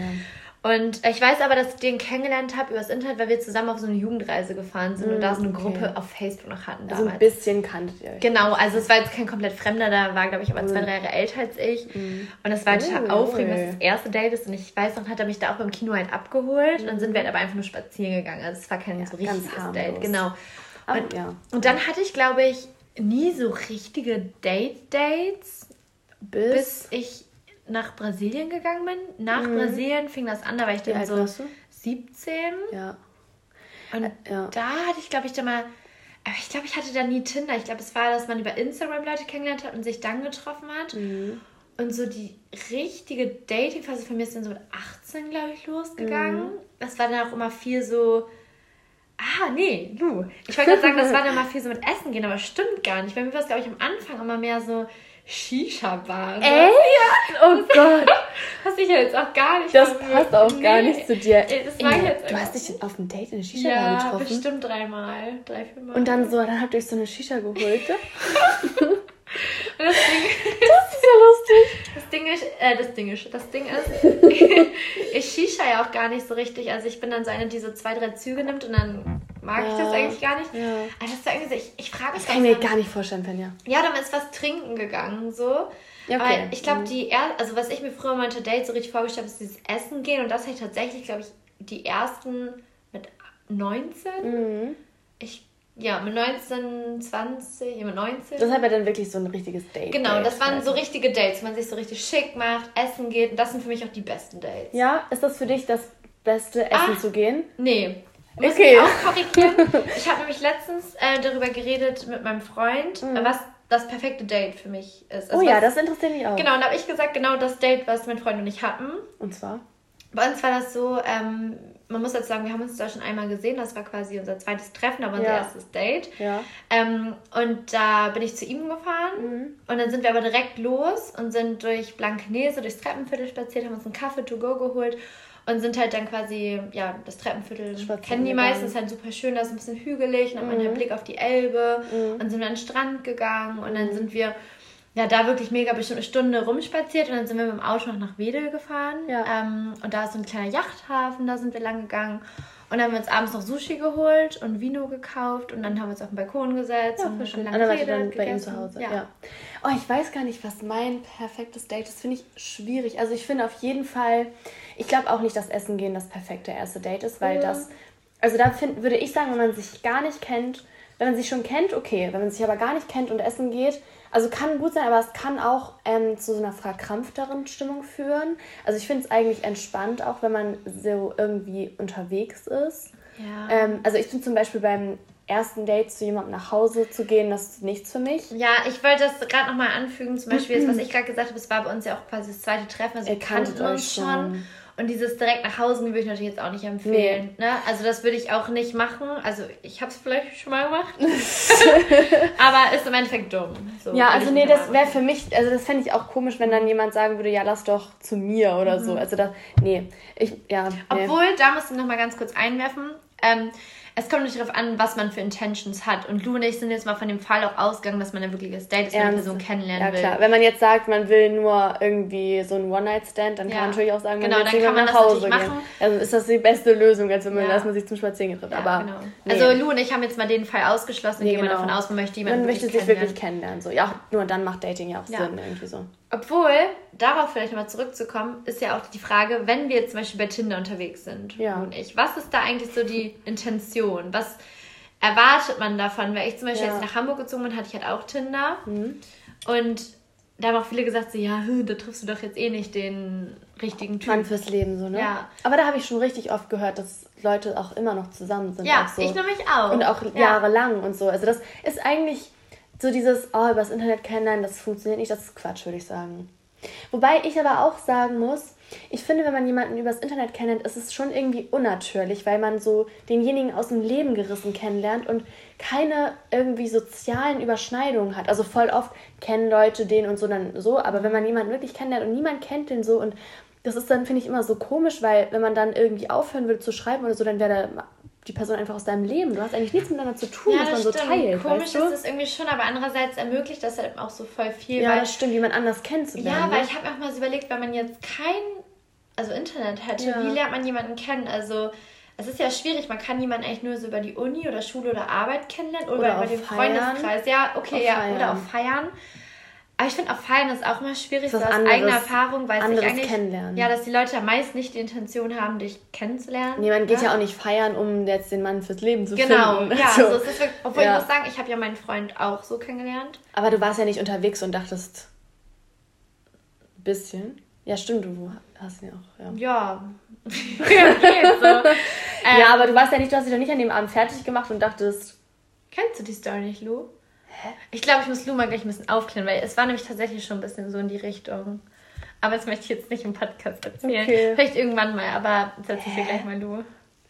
Und ich weiß aber, dass ich den kennengelernt habe übers Internet, weil wir zusammen auf so eine Jugendreise gefahren sind mm, und da so eine okay. Gruppe auf Facebook noch hatten damals. Also ein bisschen kanntet ihr euch. Genau, also es war jetzt kein komplett Fremder, da war, glaube ich, aber zwei, drei Jahre älter als ich. Mm. Und es war total aufregend, was das erste Date ist. Und ich weiß noch, hat er mich da auch beim Kino halt abgeholt. Und dann sind wir halt aber einfach nur spazieren gegangen. Also es war kein ja, so richtiges Date. Genau. Und, ja. und dann hatte ich, glaube ich, nie so richtige Date-Dates, bis, bis, ich nach Brasilien gegangen bin. Nach mhm. Brasilien fing das an, da war ich dann so 17. Ja. Und äh, ja. da hatte ich, glaube ich, da mal. Aber ich glaube, ich hatte da nie Tinder. Ich glaube, es war, dass man über Instagram Leute kennengelernt hat und sich dann getroffen hat. Mhm. Und so die richtige Dating-Phase von mir ist dann so mit 18, glaube ich, losgegangen. Mhm. Das war dann auch immer viel so Ah, nee, du. Ich wollte gerade sagen, das war dann mal viel so mit Essen gehen, aber stimmt gar nicht. Bei mir war es, glaube ich, am Anfang immer mehr so Shisha-Bar. Echt? Ja. Oh Gott. Was ich ja jetzt auch gar nicht Das passt auch nee. gar nicht zu dir. Das war jetzt du hast dich auf einem Date in eine Shisha-Bar ja, getroffen? Ja, bestimmt dreimal. Drei, viermal. Und dann so, dann habt ihr euch so eine Shisha geholt? das, Ding, das ist ja lustig. Das Ding ist, äh, das Ding ist, das Ding ist, ich shisha ja auch gar nicht so richtig. Also ich bin dann so eine, die so zwei, drei Züge nimmt und dann mag ja, ich das eigentlich gar nicht. Ja. Aber das irgendwie, ich, ich frage mich. Das kann ich mir gar nicht vorstellen, Fenja. Ja, dann ist was trinken gegangen, so. Ja, okay. Aber ich glaube, mhm. die, er also was ich mir früher mal unter Date so richtig vorgestellt habe, ist dieses Essen gehen und das habe ich tatsächlich, glaube ich, die ersten mit 19. Mhm. Ich ja, mit 19, 20, mit 19. Das ist aber dann wirklich so ein richtiges Date. Genau, Date das waren so richtige Dates, wo man sich so richtig schick macht, essen geht. Und das sind für mich auch die besten Dates. Ja, ist das für dich das beste Essen ah, zu gehen? Nee. Muss okay. ich auch korrigieren. ich habe nämlich letztens äh, darüber geredet mit meinem Freund, mhm. was das perfekte Date für mich ist. Also oh ja, was, das interessiert mich auch. Genau, und da habe ich gesagt, genau das Date, was mein Freund und ich hatten. Und zwar? Bei uns war das so, ähm, man muss jetzt sagen, wir haben uns da schon einmal gesehen. Das war quasi unser zweites Treffen, aber unser ja. erstes Date. Ja. Ähm, und da bin ich zu ihm gefahren. Mhm. Und dann sind wir aber direkt los und sind durch Blankenese, durchs Treppenviertel spaziert, haben uns einen Kaffee to go geholt und sind halt dann quasi, ja, das Treppenviertel Spazieren kennen die meisten, ist halt super schön, da ist ein bisschen hügelig, dann mhm. hat man ja Blick auf die Elbe mhm. und sind an den Strand gegangen und dann mhm. sind wir ja, da wirklich mega bestimmt eine Stunde rumspaziert und dann sind wir mit dem Auto noch nach Wedel gefahren. Ja. Ähm, und da ist so ein kleiner Yachthafen, da sind wir lang gegangen. Und dann haben wir uns abends noch Sushi geholt und Vino gekauft und dann haben wir uns auf den Balkon gesetzt ja, und schön lange und dann geredet, dann bei ihm zu Hause. Ja. ja. Oh, ich weiß gar nicht, was mein perfektes Date ist. Finde ich schwierig. Also ich finde auf jeden Fall, ich glaube auch nicht, dass Essen gehen das perfekte erste Date ist, weil mhm. das, also da find, würde ich sagen, wenn man sich gar nicht kennt, wenn man sich schon kennt, okay. Wenn man sich aber gar nicht kennt und essen geht, also kann gut sein, aber es kann auch ähm, zu so einer verkrampfteren Stimmung führen. Also ich finde es eigentlich entspannt, auch wenn man so irgendwie unterwegs ist. Ja. Ähm, also ich bin zum Beispiel beim ersten Date zu jemandem nach Hause zu gehen, das ist nichts für mich. Ja, ich wollte das gerade nochmal anfügen. Zum Beispiel, das, was ich gerade gesagt habe, es war bei uns ja auch quasi das zweite Treffen. Also wir kannten uns schon. schon. Und dieses direkt nach Hause würde ich natürlich jetzt auch nicht empfehlen. Nee. Ne? Also das würde ich auch nicht machen. Also ich habe es vielleicht schon mal gemacht. Aber ist im Endeffekt dumm. So, ja, also nee, das wäre für mich, also das fände ich auch komisch, wenn dann jemand sagen würde, ja, lass doch zu mir oder mhm. so. Also das, nee, ich, ja. Nee. Obwohl, da muss ich nochmal ganz kurz einwerfen. Ähm, es kommt nicht darauf an, was man für Intentions hat. Und Lou und ich sind jetzt mal von dem Fall auch ausgegangen, dass man ein wirkliches Date ist, wenn eine Person kennenlernen will. Ja, klar. Wenn man jetzt sagt, man will nur irgendwie so ein One-Night-Stand, dann ja. kann man natürlich auch sagen, man genau, will dann kann man nach Hause gehen. Machen. Also ist das die beste Lösung, als wenn man, ja. dass man sich zum Spazieren trifft. Ja, Aber, genau. nee. Also Lou und ich haben jetzt mal den Fall ausgeschlossen und nee, gehen genau. davon aus, man möchte jemanden Man möchte sich wirklich kennenlernen. So. Ja, nur dann macht Dating ja auch Sinn irgendwie so. Obwohl, darauf vielleicht nochmal zurückzukommen, ist ja auch die Frage, wenn wir zum Beispiel bei Tinder unterwegs sind, ja. und ich, was ist da eigentlich so die Intention? Was erwartet man davon? Weil ich zum Beispiel ja. jetzt nach Hamburg gezogen bin, hatte ich halt auch Tinder. Mhm. Und da haben auch viele gesagt, so, ja, da triffst du doch jetzt eh nicht den richtigen Typ. Mann fürs Leben, so, ne? Ja. Aber da habe ich schon richtig oft gehört, dass Leute auch immer noch zusammen sind. Ja, so. ich nämlich auch. Und auch ja. jahrelang und so. Also das ist eigentlich so dieses, oh, übers Internet kennenlernen, das funktioniert nicht, das ist Quatsch, würde ich sagen. Wobei ich aber auch sagen muss, ich finde, wenn man jemanden übers Internet kennenlernt, ist es schon irgendwie unnatürlich, weil man so denjenigen aus dem Leben gerissen kennenlernt und keine irgendwie sozialen Überschneidungen hat. Also voll oft kennen Leute den und so dann so, aber wenn man jemanden wirklich kennenlernt und niemand kennt den so und das ist dann, finde ich, immer so komisch, weil wenn man dann irgendwie aufhören würde zu schreiben oder so, dann wäre die Person einfach aus deinem Leben. Du hast eigentlich nichts miteinander zu tun, ja, was man so teilt. Komisch weißt du? ist es irgendwie schon, aber andererseits ermöglicht das halt auch so voll viel. Ja, weil, das stimmt, jemand anders kennenzulernen. Ja, weil ne? ich habe auch mal so überlegt, wenn man jetzt kein also Internet hätte, ja. wie lernt man jemanden kennen? Also es ist ja schwierig, man kann jemanden eigentlich nur so über die Uni oder Schule oder Arbeit kennenlernen oder, oder über den. Freundeskreis. Ja, okay, ja, Feiern. oder auf Feiern. Aber ich finde, auf Feiern ist auch immer schwierig, so aus anderes, eigener Erfahrung, weil ich eigentlich, kennenlernen. ja, dass die Leute ja meist nicht die Intention haben, dich kennenzulernen. Nee, man geht ja, ja auch nicht feiern, um jetzt den Mann fürs Leben zu genau, finden. Genau, ja, so. also es ist wirklich, obwohl ja. ich muss sagen, ich habe ja meinen Freund auch so kennengelernt. Aber du warst ja nicht unterwegs und dachtest, ein bisschen. Ja, stimmt, du hast ihn auch, ja. Ja, ja geht so. ähm, ja, aber du warst ja nicht, du hast dich doch nicht an dem Abend fertig gemacht und dachtest... Kennst du die Story nicht, Lou? Ich glaube, ich muss Lu mal gleich ein bisschen aufklären, weil es war nämlich tatsächlich schon ein bisschen so in die Richtung. Aber das möchte ich jetzt nicht im Podcast erzählen. Okay. Vielleicht irgendwann mal, aber das erzähle ich gleich mal Lu.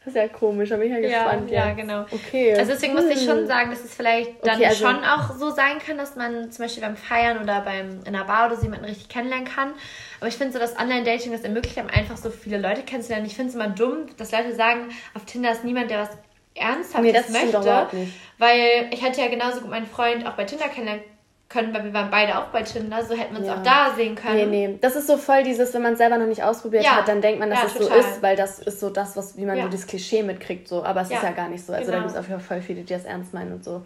Das ist ja komisch, da bin ich ja gespannt. Ja, ja genau. Okay. Also deswegen hm. muss ich schon hm. sagen, dass es vielleicht dann okay, also schon auch so sein kann, dass man zum Beispiel beim Feiern oder beim in einer Bar oder so jemanden richtig kennenlernen kann. Aber ich finde so, dass Online-Dating das ermöglicht einem einfach so viele Leute kennenzulernen. Ich finde es immer dumm, dass Leute sagen, auf Tinder ist niemand, der was ernsthaft nee, das möchte. Weil ich hatte ja genauso gut meinen Freund auch bei Tinder kennenlernen können, weil wir waren beide auch bei Tinder, so hätten wir uns ja. auch da sehen können. Nee, nee. Das ist so voll dieses, wenn man es selber noch nicht ausprobiert ja. hat, dann denkt man, dass ja, es total. so ist, weil das ist so das, was, wie man so das Klischee mitkriegt, so. Aber es ist ja gar nicht so. Also genau. da gibt es auf jeden Fall voll viele, die das ernst meinen und so.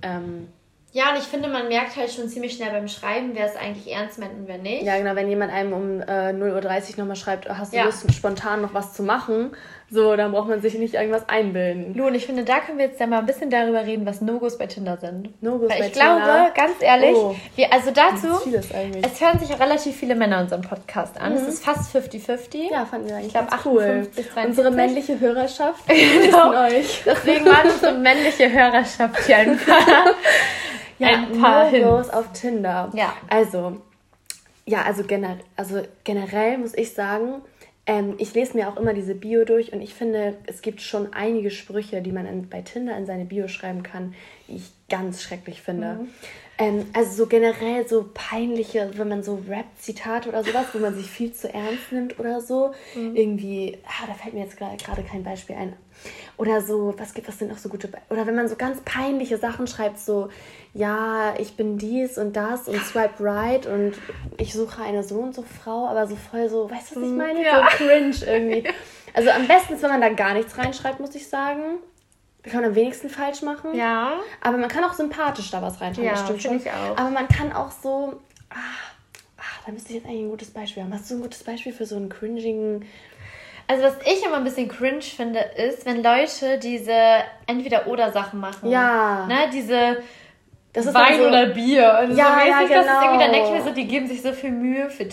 Ähm, ja, und ich finde, man merkt halt schon ziemlich schnell beim Schreiben, wer es eigentlich ernst meint und wer nicht. Ja, genau, wenn jemand einem um äh, 0.30 Uhr nochmal schreibt, hast du. Lust, spontan noch was zu machen, so, dann braucht man sich nicht irgendwas einbilden. Lu, und ich finde, da können wir jetzt ja mal ein bisschen darüber reden, was No-Gos bei Tinder sind. No-Gos bei ich Tinder? Ich glaube, ganz ehrlich, oh. wir, also dazu, es hören sich relativ viele Männer unseren Podcast an. Mhm. Es ist fast 50-50. Ja, fanden wir eigentlich ich glaub, ganz cool. Unsere männliche Hörerschaft genau. euch. Deswegen war unsere männliche Hörerschaft hier ein paar ja, ein paar No-Gos auf Tinder. Ja. Also, ja, also, gener also generell muss ich sagen, ähm, ich lese mir auch immer diese Bio durch und ich finde, es gibt schon einige Sprüche, die man in, bei Tinder in seine Bio schreiben kann, die ich ganz schrecklich finde. Mhm. Ähm, also so generell so peinliche, wenn man so Rap-Zitate oder sowas, wo man sich viel zu ernst nimmt oder so. Mhm. Irgendwie, ah, da fällt mir jetzt gerade kein Beispiel ein. Oder so, was gibt, was sind auch so gute, Be oder wenn man so ganz peinliche Sachen schreibt, so, ja, ich bin dies und das und swipe right und ich suche eine so und so Frau, aber so voll so, weißt du, was ich mhm. meine? Ja. So cringe irgendwie. Also am besten ist, wenn man da gar nichts reinschreibt, muss ich sagen. Kann man am wenigsten falsch machen. Ja. Aber man kann auch sympathisch da was reinschreiben, ja, das stimmt schon. Ich auch. Aber man kann auch so, ah, ah, da müsste ich jetzt eigentlich ein gutes Beispiel haben. Hast du ein gutes Beispiel für so einen cringigen also was ich immer ein bisschen cringe finde, ist, wenn Leute diese Entweder-Oder-Sachen machen. Ja. Ne, diese das ist Wein so, oder Bier. Und ja, so ja, genau. Das ist irgendwie, dann denke ich mir so, die geben sich so viel Mühe für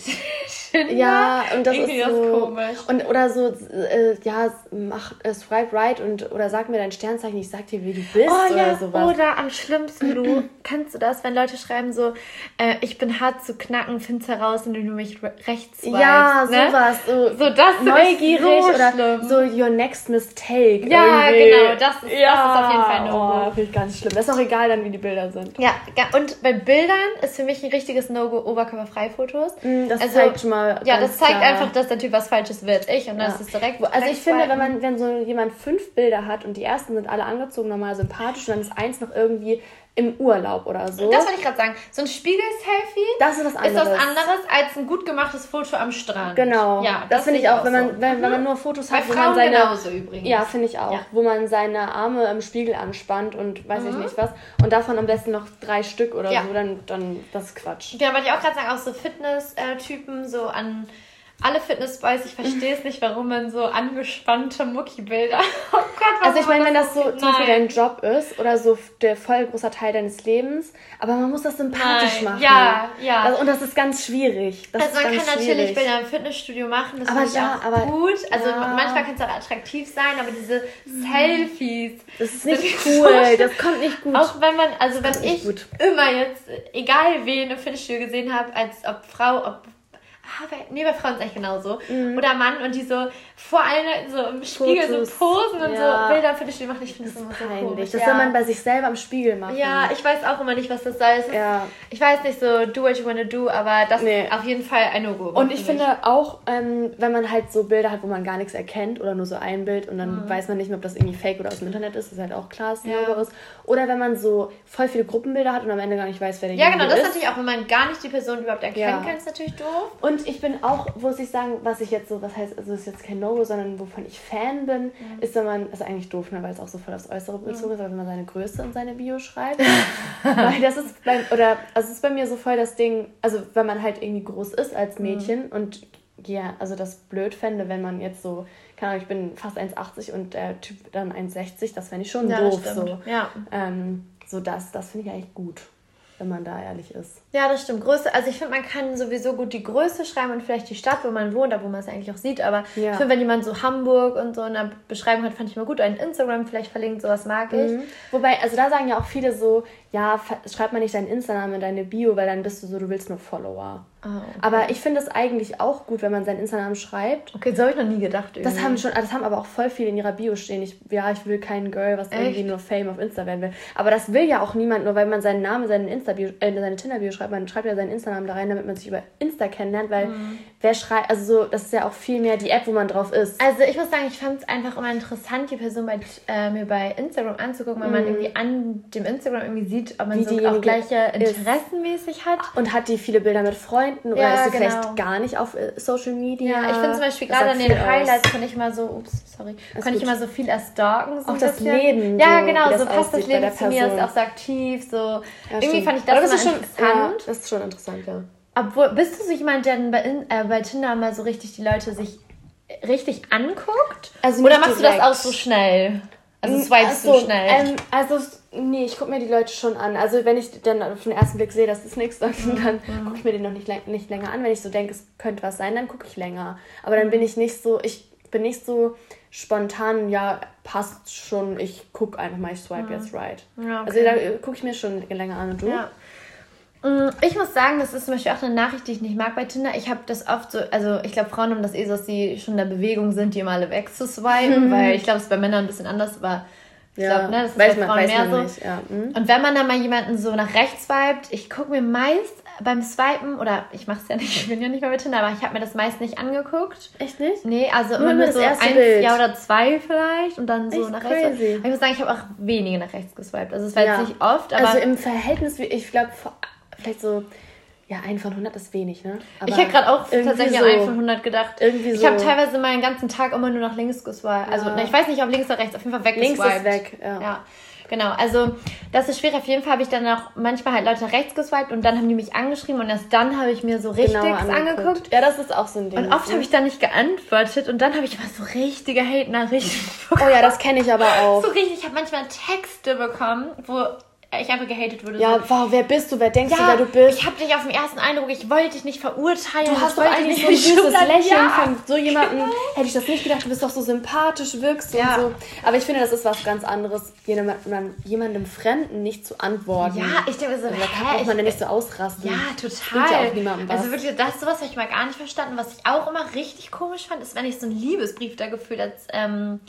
Tinder. Ja, und das irgendwie ist so, komisch. Und, oder so, äh, ja, mach äh, swipe right und, oder sag mir dein Sternzeichen, ich sag dir, wie du bist oh, oder ja, sowas. Oder am schlimmsten, du, kennst du das, wenn Leute schreiben so, äh, ich bin hart zu knacken, find's heraus, indem du mich rechts swipest. Ja, ne? sowas. So, so das neugierig so oder schlimm. so your next mistake. Ja, irgendwie. genau, das ist, ja. das ist auf jeden Fall No-Go. Oh, finde ich ganz schlimm. Das ist auch egal dann, wie die Bilder sind. Ja, und bei Bildern ist für mich ein richtiges No-Go Oberkörperfrei-Fotos. Mm, das also, zeigt schon mal. Ja, das zeigt einfach, dass der Typ was Falsches will. Ich und dann ja. ist es direkt. Also ich finde, wenn man, wenn so jemand fünf Bilder hat und die ersten sind alle angezogen, normal sympathisch, und dann ist eins noch irgendwie im Urlaub oder so. Das wollte ich gerade sagen. So ein Spiegel-Selfie das ist, was anderes. ist was anderes als ein gut gemachtes Foto am Strand. Genau. Ja, das, das finde ich auch, wenn man, so. wenn, wenn man nur Fotos Bei hat, wo man seine. genauso übrigens. Ja, finde ich auch. Ja. Wo man seine Arme im Spiegel anspannt und weiß mhm. ich nicht was. Und davon am besten noch drei Stück oder ja. so, dann, dann das ist Quatsch. Ja, wollte ich auch gerade sagen, auch so Fitness-Typen, so an alle Fitnessboys, ich verstehe es nicht, warum man so angespannte Muckibilder. Oh Gott, Also ich meine, wenn das so zum Beispiel dein Job ist oder so der voll großer Teil deines Lebens, aber man muss das sympathisch Nein. machen. Ja, ja. Also, und das ist ganz schwierig. Das also man kann natürlich schwierig. Bilder im Fitnessstudio machen, das Aber ja, auch aber- gut. Also ja. manchmal kann es auch attraktiv sein, aber diese Selfies. Das ist nicht sind so cool, das kommt nicht gut. Auch wenn man, also wenn ich gut. immer jetzt, egal wen im Fitnessstudio gesehen habe, als ob Frau, ob Ah, bei, nee, bei Frauen ist echt genauso. Oder Mann und die so vor allen Leuten so im Spiegel Mhm. Fotos, so posen und ja. so Bilder im Fitnessstudio machen. Ich finde das, immer so peinlich. komisch. Das ja. soll man bei sich selber im Spiegel machen. ja, ich weiß auch immer nicht, was das soll. Ist, Ja. Ich weiß nicht so, do what you wanna do, aber das Nee. ist auf jeden Fall ein No-Go. Und ich für finde auch, ähm, wenn man halt so Bilder hat, wo man gar nichts erkennt oder nur so ein Bild und dann weiß man nicht mehr, ob das irgendwie fake oder aus dem Internet ist, ist halt auch klar, es Mhm. Ja. No-Go ist. Oder wenn man so voll viele Gruppenbilder hat und am Ende gar nicht weiß, wer der Ja, genau, das ist ist. natürlich auch, wenn man gar nicht die Person überhaupt erkennen kann, ist natürlich doof. Und ich bin auch, muss ich sagen, was ich jetzt so, was heißt, also es ist jetzt kein No-Go, sondern wovon ich Fan bin, Mhm. ist, wenn man, ist eigentlich doof, ne, weil es auch so voll aufs Äußere bezogen ist, aber wenn man seine Größe in seine Bio schreibt. weil das ist bei, oder, also es ist bei mir so voll das Ding, also wenn man halt irgendwie groß ist als Mhm. Mädchen und ja, also das blöd fände, wenn man jetzt so, keine Ahnung, ich bin fast 1,80 und der Typ dann 1,60, das fände ich schon Ja, doof. So, Ja. ähm, so das, das finde ich eigentlich gut, wenn man da ehrlich ist. Ja, das stimmt. Größe, also ich finde, man kann sowieso gut die Größe schreiben und vielleicht die Stadt, wo man wohnt, da wo man es eigentlich auch sieht. Aber Ja. ich finde, wenn jemand so Hamburg und so in der Beschreibung hat, fand ich mal gut. Ein Instagram vielleicht verlinkt, sowas mag ich. Mhm. Wobei, also da sagen ja auch viele so, ja, schreib mal nicht deinen Insta-Namen in deine Bio, weil dann bist du so, du willst nur Follower. Ah, okay. Aber ich finde es eigentlich auch gut, wenn man seinen Insta-Namen schreibt. Okay, so habe ich noch nie gedacht. Das irgendwie. haben schon, das haben aber auch voll viele in ihrer Bio stehen. Ich, ja, ich will kein Girl, was irgendwie Echt? nur Fame auf Insta werden will. Aber das will ja auch niemand, nur weil man seinen Namen, seinen Insta -Bio, äh, seine Tinder-Bio schreibt. Man schreibt ja seinen Insta-Namen da rein, damit man sich über Insta kennenlernt, weil Mhm. wer schreibt, also so, das ist ja auch viel mehr die App, wo man drauf ist. Also ich muss sagen, ich fand es einfach immer interessant, die Person bei, äh, mir bei Instagram anzugucken, weil man irgendwie an dem Instagram irgendwie sieht, ob man Wie so auch gleiche. Interessenmäßig hat. Und hat die viele Bilder mit Freunden oder Ja, ist sie genau. vielleicht gar nicht auf äh, Social Media? Ja, ich finde zum Beispiel Das gerade an den aus. Highlights kann ich immer so, ups, sorry, kann ich immer so viel erstalken. So Auch das bisschen. Leben, Ja, so, genau, das so passt das Leben zu mir, ist auch so aktiv, so. Ja, Irgendwie stimmt. fand ich Aber das, ist schon, interessant. Ja, das ist schon interessant, ja. Obwohl, bist du so jemand, der dann bei, äh, bei Tinder mal so richtig die Leute sich richtig anguckt? Also Oder machst du das direkt. auch so schnell? Also Mm, swipest ach du schnell? Ähm, also, nee, ich gucke mir die Leute schon an. Also, wenn ich dann auf den ersten Blick sehe, das ist nichts, dann, Mhm, dann gucke ich mir den noch nicht, nicht länger an. Wenn ich so denke, es könnte was sein, dann gucke ich länger. Aber Mhm. dann bin ich nicht so, ich bin nicht so spontan, ja, passt schon, ich gucke einfach mal, ich swipe jetzt right. Mhm. Ja, Also, okay. da äh, gucke ich mir schon länger an. Und du? Ja. Mm, Ich muss sagen, das ist zum Beispiel auch eine Nachricht, die ich nicht mag bei Tinder. Ich habe das oft so, also ich glaube, Frauen haben das eh so, dass sie schon in der Bewegung sind, die immer alle wegzuswipen, weil ich glaube, es ist bei Männern ein bisschen anders, aber ich Ja, glaube, ne, das ist weiß bei man- Frauen mehr so. nicht, ja, hm. Und wenn man dann mal jemanden so nach rechts swipet, ich gucke mir meist beim Swipen, oder ich mache es ja nicht, ich bin ja nicht mehr bei Tinder, aber ich habe mir das meist nicht angeguckt. Echt nicht? Nee, also immer nur so eins, Bild. ja oder zwei vielleicht und dann so Echt nach rechts. crazy. Ich muss sagen, ich habe auch wenige nach rechts geswiped. Also es war Ja. jetzt nicht oft, aber also im Verhältnis, wie ich glaube, vielleicht so, ja, ein von 100 ist wenig, ne? Aber ich hätte gerade auch tatsächlich so, an einen von 100 gedacht. Irgendwie Ich so. habe teilweise meinen ganzen Tag immer nur nach links geswiped. Also Ja. ne, ich weiß nicht, ob links oder rechts, auf jeden Fall Links weggeswiped. ist weg, ja. ja. Genau, also das ist schwierig. Auf jeden Fall habe ich dann auch manchmal halt Leute nach rechts geswiped und dann haben die mich angeschrieben und erst dann habe ich mir so richtig Genauer angeguckt. Ja, das ist auch so ein Ding. Und oft habe ich dann nicht geantwortet und dann habe ich mal so richtige Hate-Nachrichten Oh ja, das kenne ich aber auch. So richtig, ich habe manchmal Texte bekommen, wo ich einfach gehatet wurde. Ja, so, wow, wer bist du? Wer denkst du, ja wer du bist? ich habe dich auf den ersten Eindruck, ich wollte dich nicht verurteilen. Du hast doch eigentlich so ein süßes Lächeln ja. von so jemandem. Hätte ich das nicht gedacht, du bist doch so sympathisch, wirkst Ja. und so. Aber ich finde, das ist was ganz anderes, jemandem, jemandem Fremden nicht zu antworten. Ja, ich denke so, Da hä, kann ich, man ja nicht so ausrasten. Ja, total. ja auch niemandem was. Also wirklich, das sowas habe ich mal gar nicht verstanden. Was ich auch immer richtig komisch fand, ist, wenn ich so einen Liebesbrief da gefühlt als, ähm,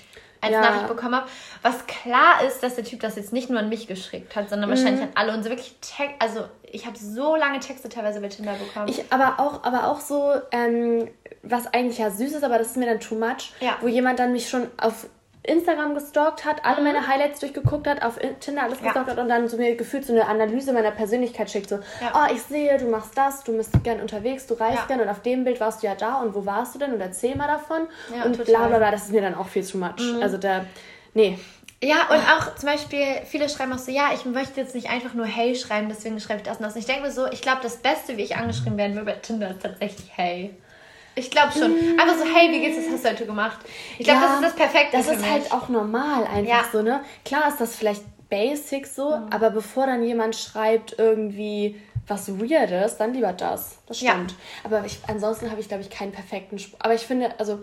als Ja. Nachricht bekommen habe. Was klar ist, dass der Typ das jetzt nicht nur an mich geschickt hat, sondern Mhm. wahrscheinlich an alle. Und so wirklich, Text, also ich habe so lange Texte teilweise bei Tinder bekommen. Ich aber auch, aber auch so, ähm, was eigentlich ja süß ist, aber das ist mir dann too much, Ja. wo jemand dann mich schon auf Instagram gestalkt hat, alle meine Highlights durchgeguckt hat, auf In- Tinder alles Mhm. Ja. gestalkt hat und dann so mir gefühlt so eine Analyse meiner Persönlichkeit schickt. So, Ja. oh, ich sehe, du machst das, du bist gern unterwegs, du reist Ja. gern und auf dem Bild warst du ja da und wo warst du denn und erzähl mal davon. Ja, und total. Mhm. bla bla bla, das ist mir dann auch viel too much. Also da, nee. Ja, und auch zum Beispiel, viele schreiben auch so, ja, ich möchte jetzt nicht einfach nur Hey schreiben, deswegen schreibe ich das und das. Und ich denke mir so, ich glaube, das Beste, wie ich angeschrieben werden würde bei Tinder, ist tatsächlich Hey. Ich glaube schon. Mm. Einfach so, hey, wie geht's, was hast du heute gemacht? Ich glaube, ja, das ist das Perfekte. Das ist halt auch normal einfach ja. so, ne? Klar ist das vielleicht basic so, mhm. aber bevor dann jemand schreibt irgendwie was Weirdes, dann lieber das. Das stimmt. Ja. Aber ich, ansonsten habe ich, glaube ich, keinen perfekten Spruch. Aber ich finde, also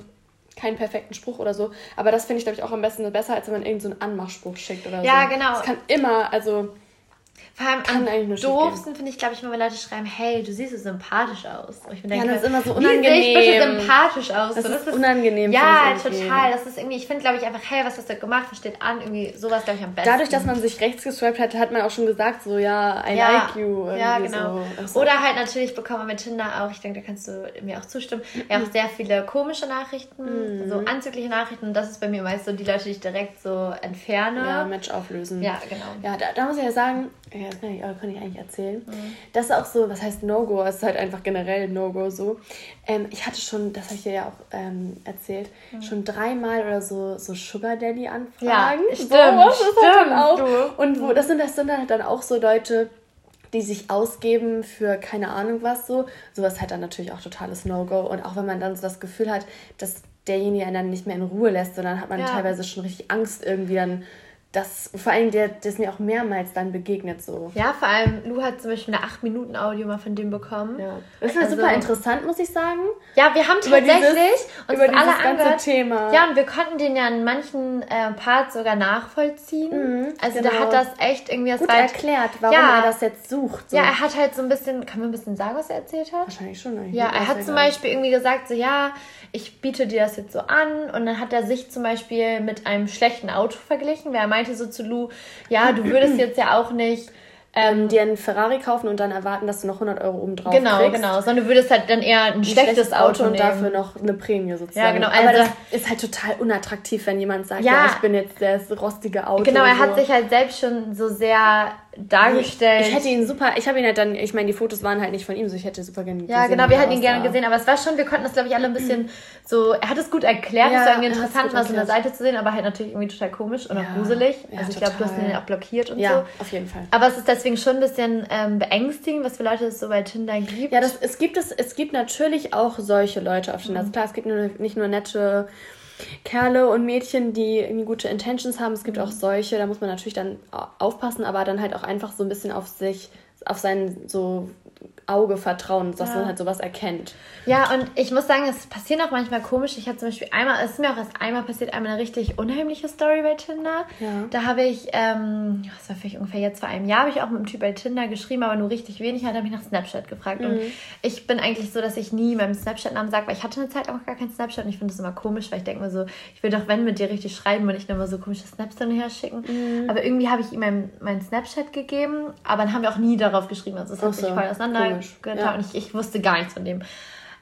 keinen perfekten Spruch oder so. Aber das finde ich, glaube ich, auch am besten besser, als wenn man irgendeinen so Anmachspruch schickt oder ja, so. Ja, genau. Das kann immer, also vor allem Kann am doofsten finde ich, glaube ich, wenn Leute schreiben, hey, du siehst so sympathisch aus. Und ich bin ja, das ist immer so unangenehm. Ich bitte sympathisch aus? Das, so, das ist unangenehm. Ja, total. Das ist irgendwie, ich finde, glaube ich, einfach, hey, was hast du gemacht? Was steht an? Irgendwie sowas, glaube ich, am besten. Dadurch, dass man sich rechts geswiped hat, hat man auch schon gesagt, so, ja, I ja, like you. Ja, genau. So. Oder halt natürlich bekommen wir mit Tinder auch, ich denke, da kannst du mir auch zustimmen, ja auch sehr viele komische Nachrichten, mhm. so anzügliche Nachrichten. Und das ist bei mir meist so die Leute, die ich direkt so entferne. Ja, Match auflösen. Ja, genau. Ja, da, da muss ich ja sagen, ja, das kann ich, kann ich eigentlich erzählen. Mhm. Das ist auch so, was heißt No-Go? Es ist halt einfach generell No-Go so. Ähm, ich hatte schon, das habe ich dir ja auch ähm, erzählt, mhm. schon dreimal oder so, so Sugar Daddy-Anfragen. Ja, stimmt, so, stimmt. Auch. Und wo, das sind, das sind halt dann auch so Leute, die sich ausgeben für keine Ahnung was so. Sowas halt dann natürlich auch totales No-Go. Und auch wenn man dann so das Gefühl hat, dass derjenige einen dann nicht mehr in Ruhe lässt, sondern hat man ja. teilweise schon richtig Angst, irgendwie dann das vor allem der, der ist mir auch mehrmals dann begegnet so. Ja, vor allem Lu hat zum Beispiel eine 8 Minuten Audio mal von dem bekommen. Ja. Das war also, super interessant, muss ich sagen. Ja, wir haben tatsächlich über dieses, uns über dieses alle ganze angehört. Thema. Ja, und wir konnten den ja in manchen äh, Parts sogar nachvollziehen. Mhm, also genau. der hat das echt irgendwie das Gut weit, erklärt, warum ja, er das jetzt sucht. So. Ja, er hat halt so ein bisschen, kann man ein bisschen sagen, was er erzählt hat? Wahrscheinlich schon. Ja, er hat zum Beispiel irgendwie gesagt so, ja, ich biete dir das jetzt so an und dann hat er sich zum Beispiel mit einem schlechten Auto verglichen, weil er meinte so zu Lou, ja, du würdest jetzt ja auch nicht ähm, dir einen Ferrari kaufen und dann erwarten, dass du noch 100 Euro oben drauf genau, kriegst. Genau, genau. Sondern du würdest halt dann eher ein, ein schlechtes, schlechtes, Auto, und dafür noch eine Prämie sozusagen. Ja, genau. Also Aber das ist halt total unattraktiv, wenn jemand sagt, ja, ja ich bin jetzt das rostige Auto. Genau, er so. hat sich halt selbst schon so sehr dargestellt. Ich hätte ihn super, ich habe ihn halt dann, ich meine, die Fotos waren halt nicht von ihm, so ich hätte super gerne gesehen. Ja, genau, wir hätten ihn gerne gesehen, aber es war schon, wir konnten das, glaube ich, alle ein bisschen so, er hat es gut erklärt, ja, es war irgendwie interessant, mal so eine Seite zu sehen, aber halt natürlich irgendwie total komisch und ja, auch gruselig. Ja, also ich glaube, du hast ihn auch blockiert und ja, so. Ja, auf jeden Fall. Aber es ist deswegen schon ein bisschen ähm, beängstigend, was für Leute es so bei Tinder gibt. Ja, das, es gibt es, es gibt natürlich auch solche Leute auf Tinder. Mhm. Klar, es gibt nur, nicht nur nette Kerle und Mädchen, die irgendwie gute Intentions haben. Es gibt mhm. auch solche, da muss man natürlich dann aufpassen, aber dann halt auch einfach so ein bisschen auf sich, auf seinen so Auge vertrauen, dass ja. man halt sowas erkennt. Ja, und ich muss sagen, es passiert auch manchmal komisch. Ich hatte zum Beispiel einmal, es ist mir auch erst einmal passiert, einmal eine richtig unheimliche Story bei Tinder. Ja. Da habe ich, ähm, das war vielleicht ungefähr jetzt vor einem Jahr, habe ich auch mit einem Typ bei Tinder geschrieben, aber nur richtig wenig. Hat er mich nach Snapchat gefragt. Mhm. Und ich bin eigentlich so, dass ich nie meinem Snapchat-Namen sage, weil ich hatte eine Zeit auch gar keinen Snapchat und ich finde das immer komisch, weil ich denke mir so, ich will doch, wenn mit dir richtig schreiben und nicht nur mal so komische Snaps dann her schicken. Mhm. Aber irgendwie habe ich ihm meinen mein Snapchat gegeben, aber dann haben wir auch nie darauf geschrieben. Also es hat sich voll auseinander ja. und ich, ich wusste gar nichts von dem.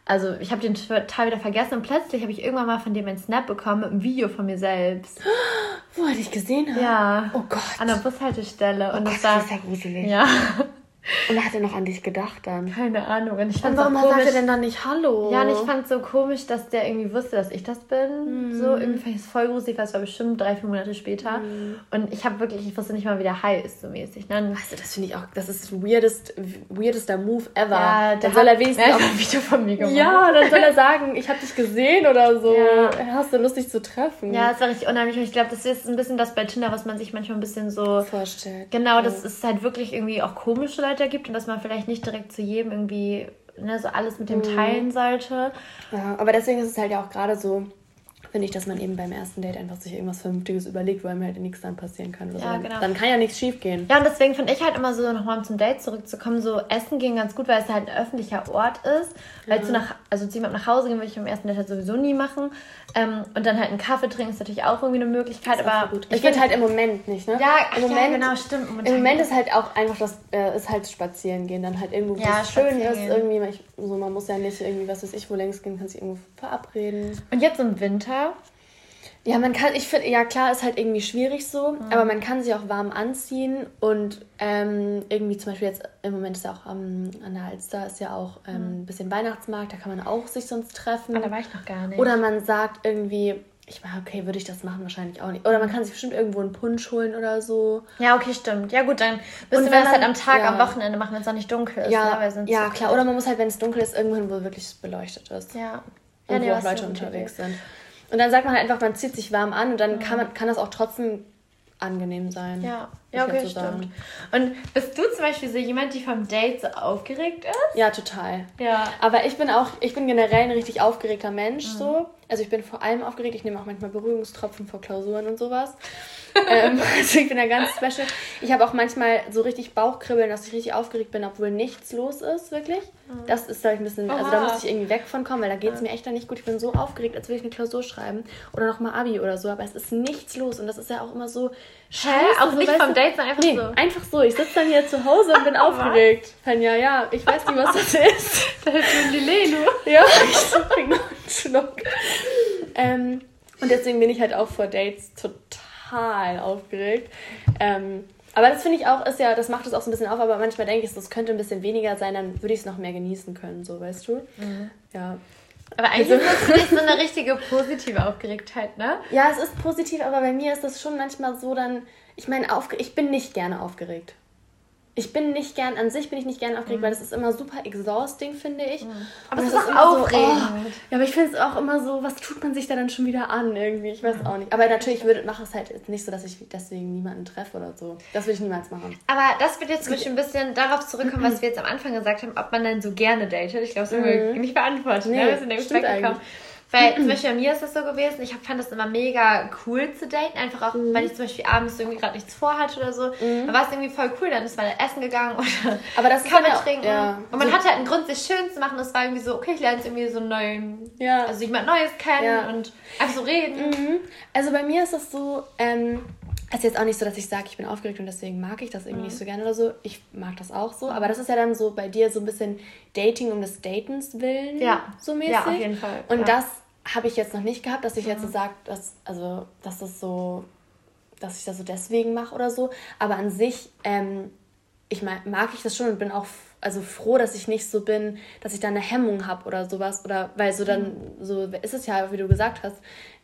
Also ich habe den Teil wieder vergessen und plötzlich habe ich irgendwann mal von dem ein Snap bekommen mit einem Video von mir selbst. Wo er dich gesehen hat? Ja. Oh Gott. An der Bushaltestelle. Oh und Gott, das war. Das ist ja gruselig. Ja. Und hat er noch an dich gedacht dann? Keine Ahnung. Und ich fand warum sagt er denn dann nicht Hallo? Ja, und ich fand es so komisch, dass der irgendwie wusste, dass ich das bin. Mm. So, irgendwie fand ich es voll gruselig, weil es war bestimmt drei, vier Monate später. Mm. Und ich habe wirklich, ich wusste nicht mal, wie der Hi ist, so mäßig. Ne? Weißt du, das finde ich auch, das ist weirdest, weirdester Move ever. Ja, dann soll er wenigstens auch ein Video von mir gemacht. Ja, dann soll er sagen, ich habe dich gesehen oder so. Ja. Hast du Lust, dich zu treffen? Ja, das war richtig unheimlich. Und ich glaube, das ist ein bisschen das bei Tinder, was man sich manchmal ein bisschen so vorstellt. Genau, das ist halt wirklich irgendwie auch komische Leute gibt und dass man vielleicht vielleicht nicht direkt zu jedem irgendwie ne, so alles mit dem mhm. teilen sollte. Ja, aber deswegen ist es halt ja auch gerade so, finde ich, dass man eben beim ersten Date einfach sich irgendwas Vernünftiges überlegt, wo einem halt nichts dann passieren kann. ja, so. genau. Dann kann ja nichts schief gehen. Ja, und deswegen finde ich halt immer so, nochmal zum Date zurückzukommen, so Essen gehen ganz gut, weil es halt ein öffentlicher Ort ist. Weil ja. zu nach, also zu jemandem nach Hause gehen würde ich beim ersten Date halt sowieso nie machen. Ähm, und dann halt einen Kaffee trinken ist natürlich auch irgendwie eine Möglichkeit. Aber gut. ich finde halt im Moment nicht, ne? Ja, Im Moment, ja, genau, stimmt. Momentan Im Moment ist halt auch einfach das, äh, ist halt spazieren gehen, dann halt irgendwo, wo ja, es schön ist. Irgendwie, ich, so, man muss ja nicht irgendwie, was weiß ich, wo längs gehen, kann sich irgendwo verabreden. Und jetzt im Winter ja, man kann, ich finde, ja klar, ist halt irgendwie schwierig so, mhm. aber man kann sich auch warm anziehen und ähm, irgendwie zum Beispiel jetzt im Moment ist ja auch ähm, an der Alster ist ja auch ähm, mhm. ein bisschen Weihnachtsmarkt, da kann man auch sich sonst treffen. Ah, da war ich noch gar nicht. Oder man sagt irgendwie, ich war, okay, würde ich das machen? Wahrscheinlich auch nicht. Oder man kann sich bestimmt irgendwo einen Punsch holen oder so. Ja, okay, stimmt. Ja, gut, dann müssen wir das halt am Tag, ja. am Wochenende machen, wenn es noch nicht dunkel ist. Ja, ne? ja klar. Oder man muss halt, wenn es dunkel ist, irgendwann, wo wirklich beleuchtet ist. Ja. Und ja, nee, wo auch Leute unterwegs sind. Und dann sagt man halt einfach, man zieht sich warm an und dann kann, man, kann das auch trotzdem angenehm sein. Ja, ja okay, so stimmt. Und bist du zum Beispiel so jemand, die vom Date so aufgeregt ist? Ja, total. Ja. Aber ich bin auch, ich bin generell ein richtig aufgeregter Mensch mhm. so. Also ich bin vor allem aufgeregt, ich nehme auch manchmal Berührungstropfen vor Klausuren und sowas. Ähm, also ich bin da ganz special. Ich habe auch manchmal so richtig Bauchkribbeln, dass ich richtig aufgeregt bin, obwohl nichts los ist, wirklich. Mhm. Das ist, glaube ich, ein bisschen, Oha. also da muss ich irgendwie weg von kommen, weil da geht es mir echt dann nicht gut. Ich bin so aufgeregt, als würde ich eine Klausur schreiben oder nochmal Abi oder so, aber es ist nichts los und das ist ja auch immer so scheiße. Auch so, nicht vom Date, sondern einfach nee, so. einfach so. Ich sitze dann hier zu Hause und bin aufgeregt. Fanja, ja, ich weiß nicht, was das ist. da ist schon die Lelu. Ja, ich trinke noch einen Schluck. Ähm, und deswegen bin ich halt auch vor Dates total aufgeregt. Ähm, aber das finde ich auch, ist ja, das macht es auch so ein bisschen auf, aber manchmal denke ich, das könnte ein bisschen weniger sein, dann würde ich es noch mehr genießen können, so weißt du? Mhm. Ja. Aber eigentlich also, ist das so eine richtige positive Aufgeregtheit, ne? Ja, es ist positiv, aber bei mir ist das schon manchmal so dann, ich meine, ich bin nicht gerne aufgeregt ich bin nicht gern, an sich bin ich nicht gern aufgeregt, mhm. weil das ist immer super exhausting, finde ich. Mhm. Aber es ist auch aufregend. So, oh, ja, aber ich finde es auch immer so, was tut man sich da dann schon wieder an irgendwie? Ich weiß mhm. auch nicht. Aber natürlich würde, mache es halt nicht so, dass ich deswegen niemanden treffe oder so. Das würde ich niemals machen. Aber das wird jetzt ein bisschen darauf zurückkommen, was wir jetzt am Anfang gesagt haben, ob man dann so gerne datet. Ich glaube, das haben wir mhm. nicht beantwortet. Ne? Nee, ne? Wir sind nämlich weggekommen. Weil zum Beispiel bei mir ist das so gewesen, ich fand das immer mega cool zu daten, einfach auch, mhm. weil ich zum Beispiel abends irgendwie gerade nichts vorhatte oder so. Mhm. Dann war es irgendwie voll cool, dann ist man essen gegangen oder Aber das Kaffee ja trinken. Ja. Und man so. hatte halt einen Grund, sich schön zu machen. Das war irgendwie so, okay, ich lerne jetzt irgendwie so neuen, ja. also jemand Neues kennen ja. und einfach so reden. Mhm. Also bei mir ist das so, ähm, es ist jetzt auch nicht so, dass ich sage, ich bin aufgeregt und deswegen mag ich das irgendwie mhm. nicht so gerne oder so. Ich mag das auch so. Aber das ist ja dann so bei dir so ein bisschen Dating um des Datens willen. Ja. So mäßig. Ja, auf jeden Fall. Und ja. das habe ich jetzt noch nicht gehabt, dass ich jetzt so sage, dass, also, dass das so, dass ich das so deswegen mache oder so. Aber an sich, ähm, ich mag, mag ich das schon und bin auch also froh, dass ich nicht so bin, dass ich da eine Hemmung habe oder sowas. Oder weil so dann, so ist es ja, wie du gesagt hast,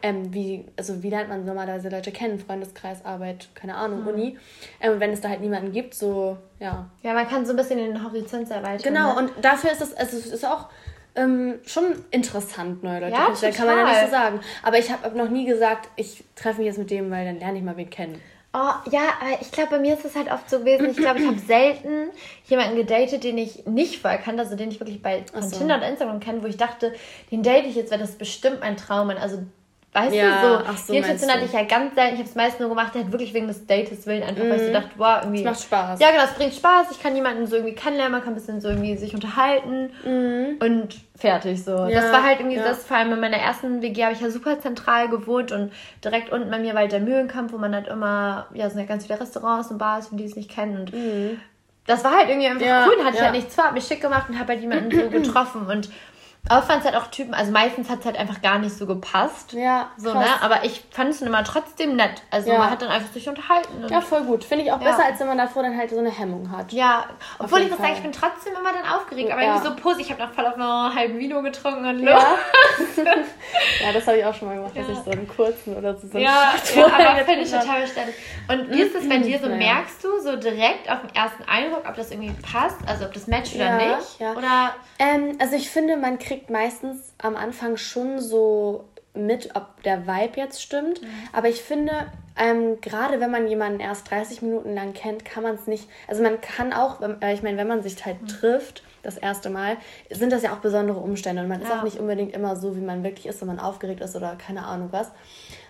ähm, wie, also wie lernt man normalerweise Leute kennen, Freundeskreis, Arbeit, keine Ahnung, mhm. Uni. Ähm, wenn es da halt niemanden gibt, so, ja. Ja, man kann so ein bisschen den Horizont erweitern. Genau, ne? und dafür ist es, also es ist auch ähm, schon interessant, neue Leute ja, kennenzulernen, kann man ja nicht so sagen. Aber ich habe noch nie gesagt, ich treffe mich jetzt mit dem, weil dann lerne ich mal wen kennen. Oh, ja, aber ich glaube, bei mir ist es halt oft so gewesen. Ich glaube, ich habe selten jemanden gedatet, den ich nicht vorher kannte, also den ich wirklich bei so. Tinder oder Instagram kenne, wo ich dachte, den date ich jetzt, weil das bestimmt mein Traum. Also Weißt ja, du, so, so die Intention hatte ich ja ganz selten. Ich habe es meist nur gemacht, halt wirklich wegen des Dates willen, einfach mhm. weil ich so mhm. dachte, wow, irgendwie. Das macht Spaß. Ja, genau, es bringt Spaß. Ich kann jemanden so irgendwie kennenlernen, man kann ein bisschen so irgendwie sich unterhalten mhm. und fertig so. Ja, das war halt irgendwie ja. das, vor allem in meiner ersten WG habe ich ja super zentral gewohnt und direkt unten bei mir war halt der Mühlenkampf, wo man halt immer, ja, sind ja ganz viele Restaurants und Bars, für die es nicht kennen und mhm. das war halt irgendwie einfach ja, cool. Hatte ich halt nichts vor, hab mich schick gemacht und habe halt jemanden so getroffen und aber fand es halt auch Typen, also meistens hat es halt einfach gar nicht so gepasst. Ja. So, ne? Aber ich fand es immer trotzdem nett. Also ja. man hat dann einfach sich unterhalten. ja, voll gut. Finde ich auch ja. besser, als wenn man davor dann halt so eine Hemmung hat. Ja. Obwohl ich muss sagen, ich bin trotzdem immer dann aufgeregt. Aber ja. irgendwie so positiv. Ich habe noch voll auf einer halben Vino getrunken und ja. ja, das habe ich auch schon mal gemacht, dass ich so einen kurzen oder so, so Ja, ja aber finde ich total beständig. Und wie ist das bei dir so? Merkst du so direkt auf den ersten Eindruck, ob das irgendwie passt? Also ob das matcht oder nicht? Ja. Oder? Ähm, also ich finde, man kriegt kriegt meistens am Anfang schon so mit, ob der Vibe jetzt stimmt. Mhm. Aber ich finde, ähm, gerade wenn man jemanden erst 30 Minuten lang kennt, kann man es nicht. Also man kann auch, äh, ich meine, wenn man sich halt mhm. trifft, das erste Mal, sind das ja auch besondere Umstände. Und man ja. ist auch nicht unbedingt immer so, wie man wirklich ist, wenn man aufgeregt ist oder keine Ahnung was.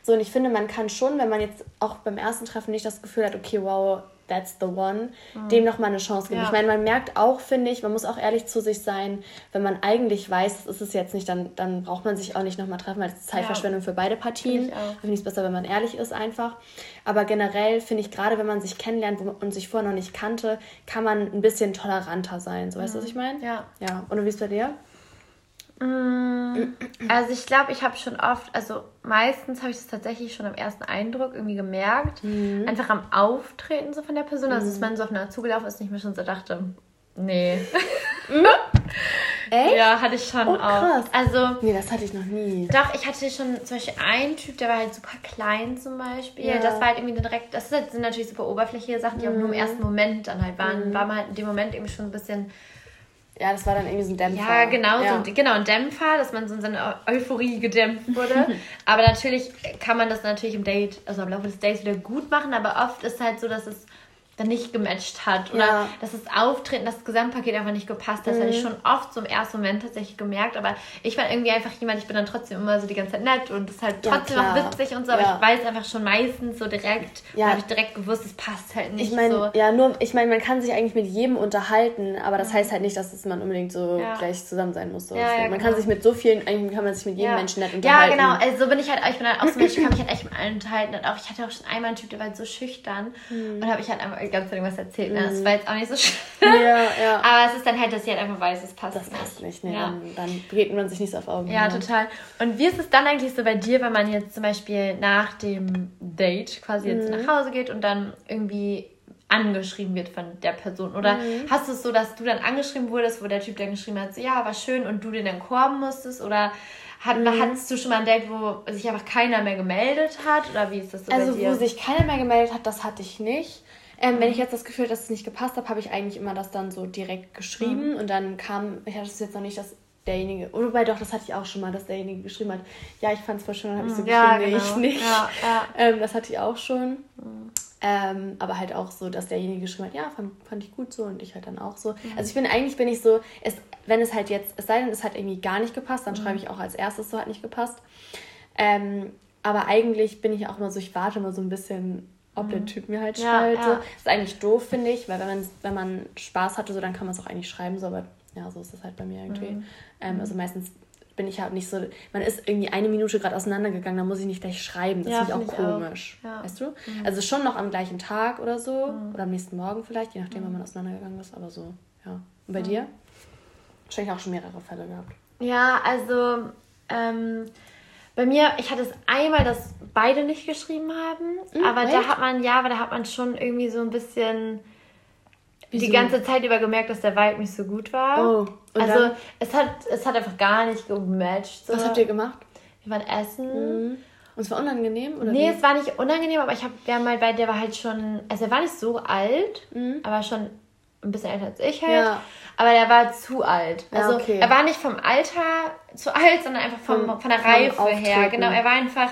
So, und ich finde, man kann schon, wenn man jetzt auch beim ersten Treffen nicht das Gefühl hat, okay, wow, that's the one, mhm. dem nochmal eine Chance geben. Ja. Ich meine, man merkt auch, finde ich, man muss auch ehrlich zu sich sein, wenn man eigentlich weiß, das ist es jetzt nicht, dann, dann braucht man sich auch nicht nochmal treffen, weil das ist Zeitverschwendung ja. für beide Partien. Finde ich, find es besser, wenn man ehrlich ist einfach. Aber generell finde ich, gerade wenn man sich kennenlernt und sich vorher noch nicht kannte, kann man ein bisschen toleranter sein. So, weißt du, was mhm. ich meine? Ja. Ja. Und wie ist es bei dir? Mm, also ich glaube, ich habe schon oft, also meistens habe ich das tatsächlich schon am ersten Eindruck irgendwie gemerkt. Mhm. Einfach am Auftreten so von der Person. Also dass mhm. man so auf einer zugelaufen ist, nicht mehr schon so dachte, nee. Echt? Ja, hatte ich schon oh, krass. auch. Also, nee, das hatte ich noch nie. Doch, ich hatte schon zum Beispiel einen Typ, der war halt super klein zum Beispiel. Ja. Das war halt irgendwie direkt, das sind natürlich super oberflächliche Sachen, die mhm. auch nur im mhm. ersten Moment dann halt waren. Mhm. War man halt in dem Moment irgendwie schon ein bisschen ja, das war dann irgendwie so ein Dämpfer. Ja, genau, ja. So ein, genau, ein Dämpfer, dass man so in seine Euphorie gedämpft wurde. aber natürlich kann man das natürlich im Date, also im Laufe des Dates wieder gut machen, aber oft ist halt so, dass es dann nicht gematcht hat oder ja. dass das Auftreten, das Gesamtpaket einfach nicht gepasst hat. Das mhm. hatte ich schon oft so im ersten Moment tatsächlich gemerkt, aber ich war irgendwie einfach jemand, ich bin dann trotzdem immer so die ganze Zeit nett und ist halt trotzdem ja, noch witzig und so, aber ja. ich weiß einfach schon meistens so direkt, ja. habe ich direkt gewusst, es passt halt nicht ich mein, so. Ja, nur, ich meine, man kann sich eigentlich mit jedem unterhalten, aber das heißt halt nicht, dass es man unbedingt so gleich zusammen sein muss. So. man genau. kann sich mit so vielen, eigentlich kann man sich mit jedem Menschen nett unterhalten. Ja, genau, also so bin ich halt, ich bin halt auch so Mensch, ich kann mich halt echt mit allen unterhalten und auch, ich hatte auch schon einmal einen Typ, der war halt so schüchtern mhm. und habe ich halt einfach die ganze Zeit irgendwas erzählt. Ne? Das war jetzt auch nicht so schlimm. Ja, ja. Aber es ist dann halt, dass sie halt einfach weiß, es passt das nicht. passt nicht. Nee, ja. dann, dann begegnet man sich nicht so auf Augen. Ja, total. Und wie ist es dann eigentlich so bei dir, wenn man jetzt zum Beispiel nach dem Date quasi jetzt mhm. nach Hause geht und dann irgendwie angeschrieben wird von der Person? Oder mhm. hast du es so, dass du dann angeschrieben wurdest, wo der Typ dann geschrieben hat, so ja, war schön und du den dann korben musstest? Oder hat, mhm. hattest du schon mal ein Date, wo sich einfach keiner mehr gemeldet hat? Oder wie ist das so also, bei dir? Also, wo sich keiner mehr gemeldet hat, das hatte ich nicht. Ähm, wenn ich jetzt das Gefühl, dass es nicht gepasst hat, habe ich eigentlich immer das dann so direkt geschrieben mhm. und dann kam, ich hatte es jetzt noch nicht, dass derjenige, oder wobei doch, das hatte ich auch schon mal, dass derjenige geschrieben hat, ja, ich fand es voll schön, dann habe ich so mhm. ja, geschrieben, genau. nee, ich nicht. Ja, ja. Ähm, das hatte ich auch schon. Mhm. Ähm, aber halt auch so, dass derjenige geschrieben hat, ja, fand, fand ich gut so und ich halt dann auch so. Mhm. Also ich bin eigentlich bin ich so, es, wenn es halt jetzt, es sei denn, es hat irgendwie gar nicht gepasst, dann mhm. schreibe ich auch als erstes so hat nicht gepasst. Ähm, aber eigentlich bin ich auch immer so, ich warte immer so ein bisschen ob der mhm. Typ mir halt ja, schreibt. Ja. Ist eigentlich doof, finde ich, weil wenn man, wenn man Spaß hatte, so, dann kann man es auch eigentlich schreiben, so, aber ja, so ist das halt bei mir irgendwie. Mhm. Ähm, also meistens bin ich halt nicht so, man ist irgendwie eine Minute gerade auseinandergegangen, dann muss ich nicht gleich schreiben. Das ja, finde ich auch komisch. Auch. Ja. Weißt du? Mhm. Also schon noch am gleichen Tag oder so, mhm. oder am nächsten Morgen vielleicht, je nachdem, mhm. wann man auseinandergegangen ist, aber so, ja. Und bei mhm. dir? Wahrscheinlich auch schon mehrere Fälle gehabt. Ja, also ähm, bei mir, ich hatte es einmal, dass beide nicht geschrieben haben, mhm, aber echt? da hat man, ja, aber da hat man schon irgendwie so ein bisschen Wieso? die ganze Zeit über gemerkt, dass der Vibe nicht so gut war. Oh, also dann? es hat, es hat einfach gar nicht gematcht. So. Was habt ihr gemacht? Wir waren essen. Mhm. Und es war unangenehm? Oder nee, wie? es war nicht unangenehm, aber ich habe ja mal bei, der war halt schon, also er war nicht so alt, mhm. aber schon ein bisschen älter als ich halt. Ja. Aber der war zu alt. Also ja, okay. er war nicht vom Alter zu alt, sondern einfach vom, vom von der Reife her. Genau, er war einfach,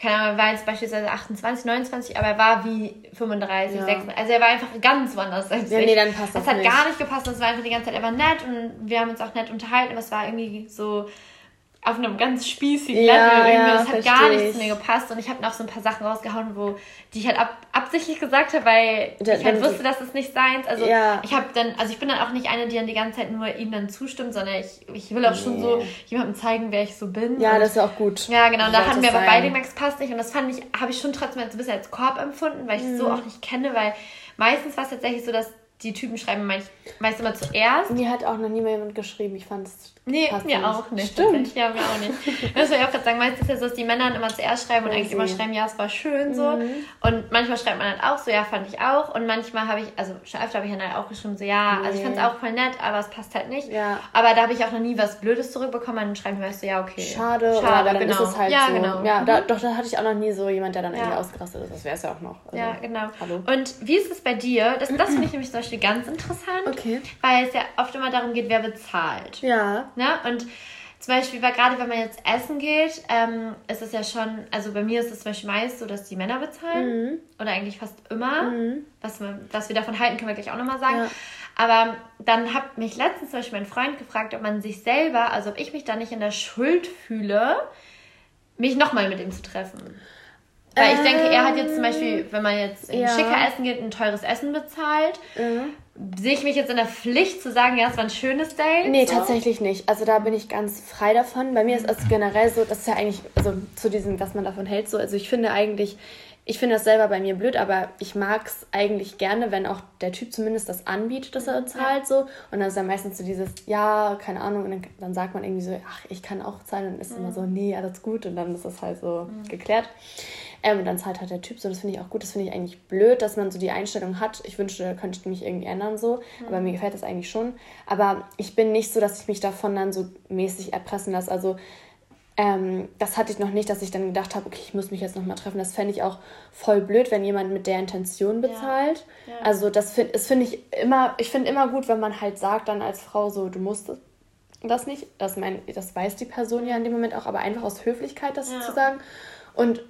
keine Ahnung, er war jetzt beispielsweise 28, 29, aber er war wie 35, ja. 36. Also er war einfach ganz woanders als ja, ich. Nee, dann passt das. Es hat nicht. gar nicht gepasst. Das war einfach die ganze Zeit, er war nett und wir haben uns auch nett unterhalten, aber es war irgendwie so auf einem ganz spießigen ja, Level. Irgendwie. Ja, das hat gar nicht zu mir gepasst. Und ich habe noch so ein paar Sachen rausgehauen, wo die ich halt ab, absichtlich gesagt habe, weil da, ich halt wusste, dass es nicht seins. Also ja. ich habe dann, also ich bin dann auch nicht eine, die dann die ganze Zeit nur ihm dann zustimmt, sondern ich, ich will auch nee. schon so jemandem zeigen, wer ich so bin. Ja, und, das ist auch gut. Ja, genau. Und da hatten wir aber beide Max passt nicht. Und das fand ich, habe ich schon trotzdem ein bisschen als Korb empfunden, weil ich es mhm. so auch nicht kenne, weil meistens war es tatsächlich so, dass die Typen schreiben meist, meist immer zuerst. Mir hat auch noch nie mehr jemand geschrieben. Ich fand es Nee, mir nicht. auch nicht. Stimmt. Ja, mir auch nicht. Das will ich auch gerade sagen. Meistens ist es ja so, dass die Männer dann immer zuerst schreiben und oh, eigentlich immer schreiben, ja, es war schön so. Mhm. Und manchmal schreibt man halt auch so, ja, fand ich auch. Und manchmal habe ich, also schon öfter habe ich dann halt auch geschrieben, so, ja, nee. also ich fand es auch voll nett, aber es passt halt nicht. Ja. Aber da habe ich auch noch nie was Blödes zurückbekommen. Dann schreiben die meist so, ja, okay. Schade, Schade aber dann genau. ist es halt ja, so. Genau. Ja, da, mhm. doch, da hatte ich auch noch nie so jemand, der dann ja. irgendwie ausgerastet ist. Das wäre es ja auch noch. Also, ja, genau. Hallo. Und wie ist es bei dir? Das, das finde ich nämlich zum Beispiel ganz interessant. Okay. Weil es ja oft immer darum geht, wer bezahlt. Ja. Ne? Und zum Beispiel, weil gerade wenn man jetzt essen geht, ähm, ist es ja schon, also bei mir ist es zum Beispiel meist so, dass die Männer bezahlen. Mhm. Oder eigentlich fast immer. Mhm. Was, man, was wir davon halten, können wir gleich auch nochmal sagen. Ja. Aber dann hat mich letztens zum Beispiel mein Freund gefragt, ob man sich selber, also ob ich mich da nicht in der Schuld fühle, mich nochmal mit ihm zu treffen. Weil ich denke, er hat jetzt zum Beispiel, wenn man jetzt in ja. schicker Essen geht, ein teures Essen bezahlt. Mhm. Sehe ich mich jetzt in der Pflicht zu sagen, ja, es war ein schönes Date? Nee, so? tatsächlich nicht. Also da bin ich ganz frei davon. Bei mir ist es generell so, das ist ja eigentlich, also zu diesem, was man davon hält, so, also ich finde eigentlich, ich finde das selber bei mir blöd, aber ich mag es eigentlich gerne, wenn auch der Typ zumindest das anbietet, dass er zahlt so. Und dann ist dann meistens so dieses, ja, keine Ahnung, und dann, dann sagt man irgendwie so, ach, ich kann auch zahlen. Und ist mhm. immer so, nee, alles gut. Und dann ist das halt so mhm. geklärt. Ähm, und dann zahlt halt der Typ so, das finde ich auch gut, das finde ich eigentlich blöd, dass man so die Einstellung hat. Ich wünschte, könnte ich mich irgendwie ändern so, mhm. aber mir gefällt das eigentlich schon. Aber ich bin nicht so, dass ich mich davon dann so mäßig erpressen lasse. Also ähm, das hatte ich noch nicht, dass ich dann gedacht habe, okay, ich muss mich jetzt nochmal treffen. Das fände ich auch voll blöd, wenn jemand mit der Intention bezahlt. Ja. Ja. Also das finde find ich immer, ich finde immer gut, wenn man halt sagt dann als Frau so, du musst das nicht. Das, mein, das weiß die Person ja in dem Moment auch, aber einfach aus Höflichkeit das ja. zu sagen. Und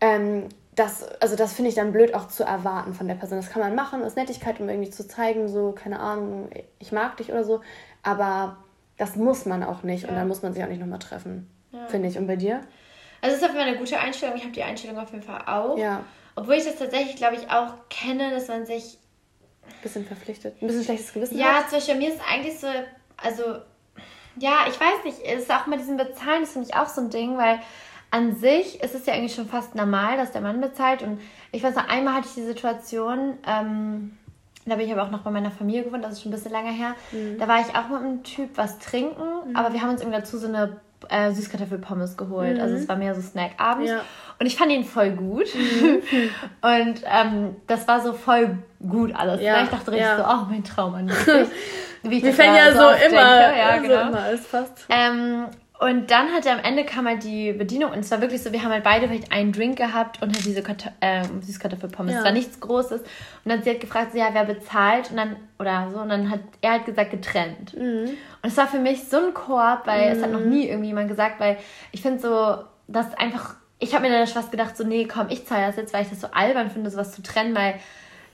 ähm, das, also das finde ich dann blöd auch zu erwarten von der Person. Das kann man machen, aus Nettigkeit, um irgendwie zu zeigen, so, keine Ahnung, ich mag dich oder so. Aber das muss man auch nicht und dann muss man sich auch nicht nochmal treffen. Ja. Finde ich. Und bei dir? Also es ist auf jeden Fall eine gute Einstellung. Ich habe die Einstellung auf jeden Fall auch. Ja. Obwohl ich das tatsächlich, glaube ich, auch kenne, dass man sich... Ein bisschen verpflichtet. Ein bisschen schlechtes Gewissen Ja, hat. zum Beispiel mir ist eigentlich so... Also, ja, ich weiß nicht. Es ist auch mit diesem Bezahlen, das finde ich auch so ein Ding, weil an sich ist es ja eigentlich schon fast normal, dass der Mann bezahlt. Und ich weiß noch, einmal hatte ich die Situation... Ähm, da bin ich aber auch noch bei meiner Familie gewohnt, das ist schon ein bisschen länger her. Mhm. Da war ich auch mit einem Typ was trinken, mhm. aber wir haben uns irgendwie dazu so eine äh, Süßkartoffelpommes geholt. Mhm. Also es war mehr so Snack abends. Ja. Und ich fand ihn voll gut. Mhm. und ähm, das war so voll gut alles. Ja. Ne? Ich dachte richtig ja. so, oh, mein Traum an Wie ich Wir fängen ja so, so immer, ja, genau. so immer alles fast. Ähm, und dann hat er am Ende kam halt die Bedienung und es war wirklich so, wir haben halt beide vielleicht einen Drink gehabt und halt diese Kartoff äh, Süßkartoffelpommes. Ja. Es war nichts Großes. Und dann sie hat gefragt, so, ja, wer bezahlt? Und dann, oder so, und dann hat er halt gesagt, getrennt. Mhm. Und es war für mich so ein Korb, weil mhm. es hat noch mhm. nie irgendwie jemand gesagt, weil ich finde so, dass einfach, ich habe mir dann fast gedacht, so, nee, komm, ich zahle das jetzt, weil ich das so albern finde, sowas zu trennen, weil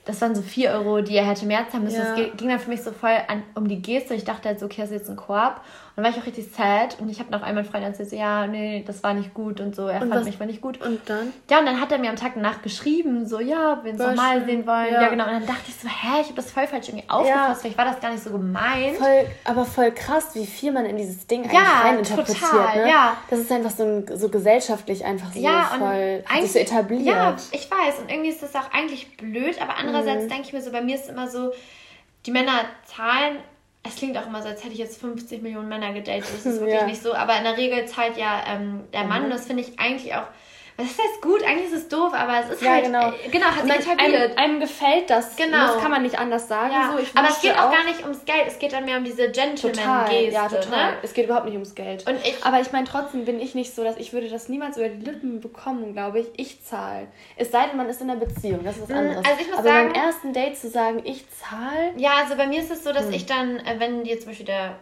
das waren so 4 Euro, die er hätte mehr zahlen müssen. Ja. Das ging dann für mich so voll an, um die Geste. Ich dachte halt so, okay, das ist jetzt ein Korb. Und dann war ich auch richtig sad. Und ich habe noch einmal einen Freund erzählt, so, ja, nee, das war nicht gut und so. Er und fand was, mich mal nicht gut. Und dann? Ja, und dann hat er mir am Tag danach geschrieben, so, ja, wir uns nochmal sehen wollen. Ja. ja. genau. Und dann dachte ich so, hä, ich habe das voll falsch irgendwie aufgefasst. Ja. Vielleicht war das gar nicht so gemeint. Voll, aber voll krass, wie viel man in dieses Ding eigentlich ja, reininterpretiert. Total, ne? ja. Das ist einfach so, ein, so gesellschaftlich einfach so ja, voll sich so etabliert. Ja, ich weiß. Und irgendwie ist das auch eigentlich blöd. Aber andererseits mhm. denke ich mir so, bei mir ist immer so, die Männer zahlen. Es klingt auch immer so, als hätte ich jetzt 50 Millionen Männer gedatet. Das ist wirklich ja. nicht so. Aber in der Regel zahlt ja ähm, der Mann. Mhm. Und das finde ich eigentlich auch was heißt gut? Eigentlich ist es doof, aber es ist ja, halt. Genau, äh, genau hat sich etabliert. Einem, einem, gefällt das. Genau. Das kann man nicht anders sagen. Ja. So, aber es geht auch, auch, gar nicht ums Geld. Es geht dann mehr um diese Gentleman-Geste. Ja, total. Ne? Es geht überhaupt nicht ums Geld. Und ich, aber ich meine, trotzdem bin ich nicht so, dass ich würde das niemals über die Lippen bekommen, glaube ich. Ich zahle. Es sei denn, man ist in einer Beziehung. Das ist was mm, anderes. Also ich muss aber sagen, beim ersten Date zu sagen, ich zahle. Ja, also bei mir ist es so, dass hm. ich dann, äh, wenn dir zum Beispiel der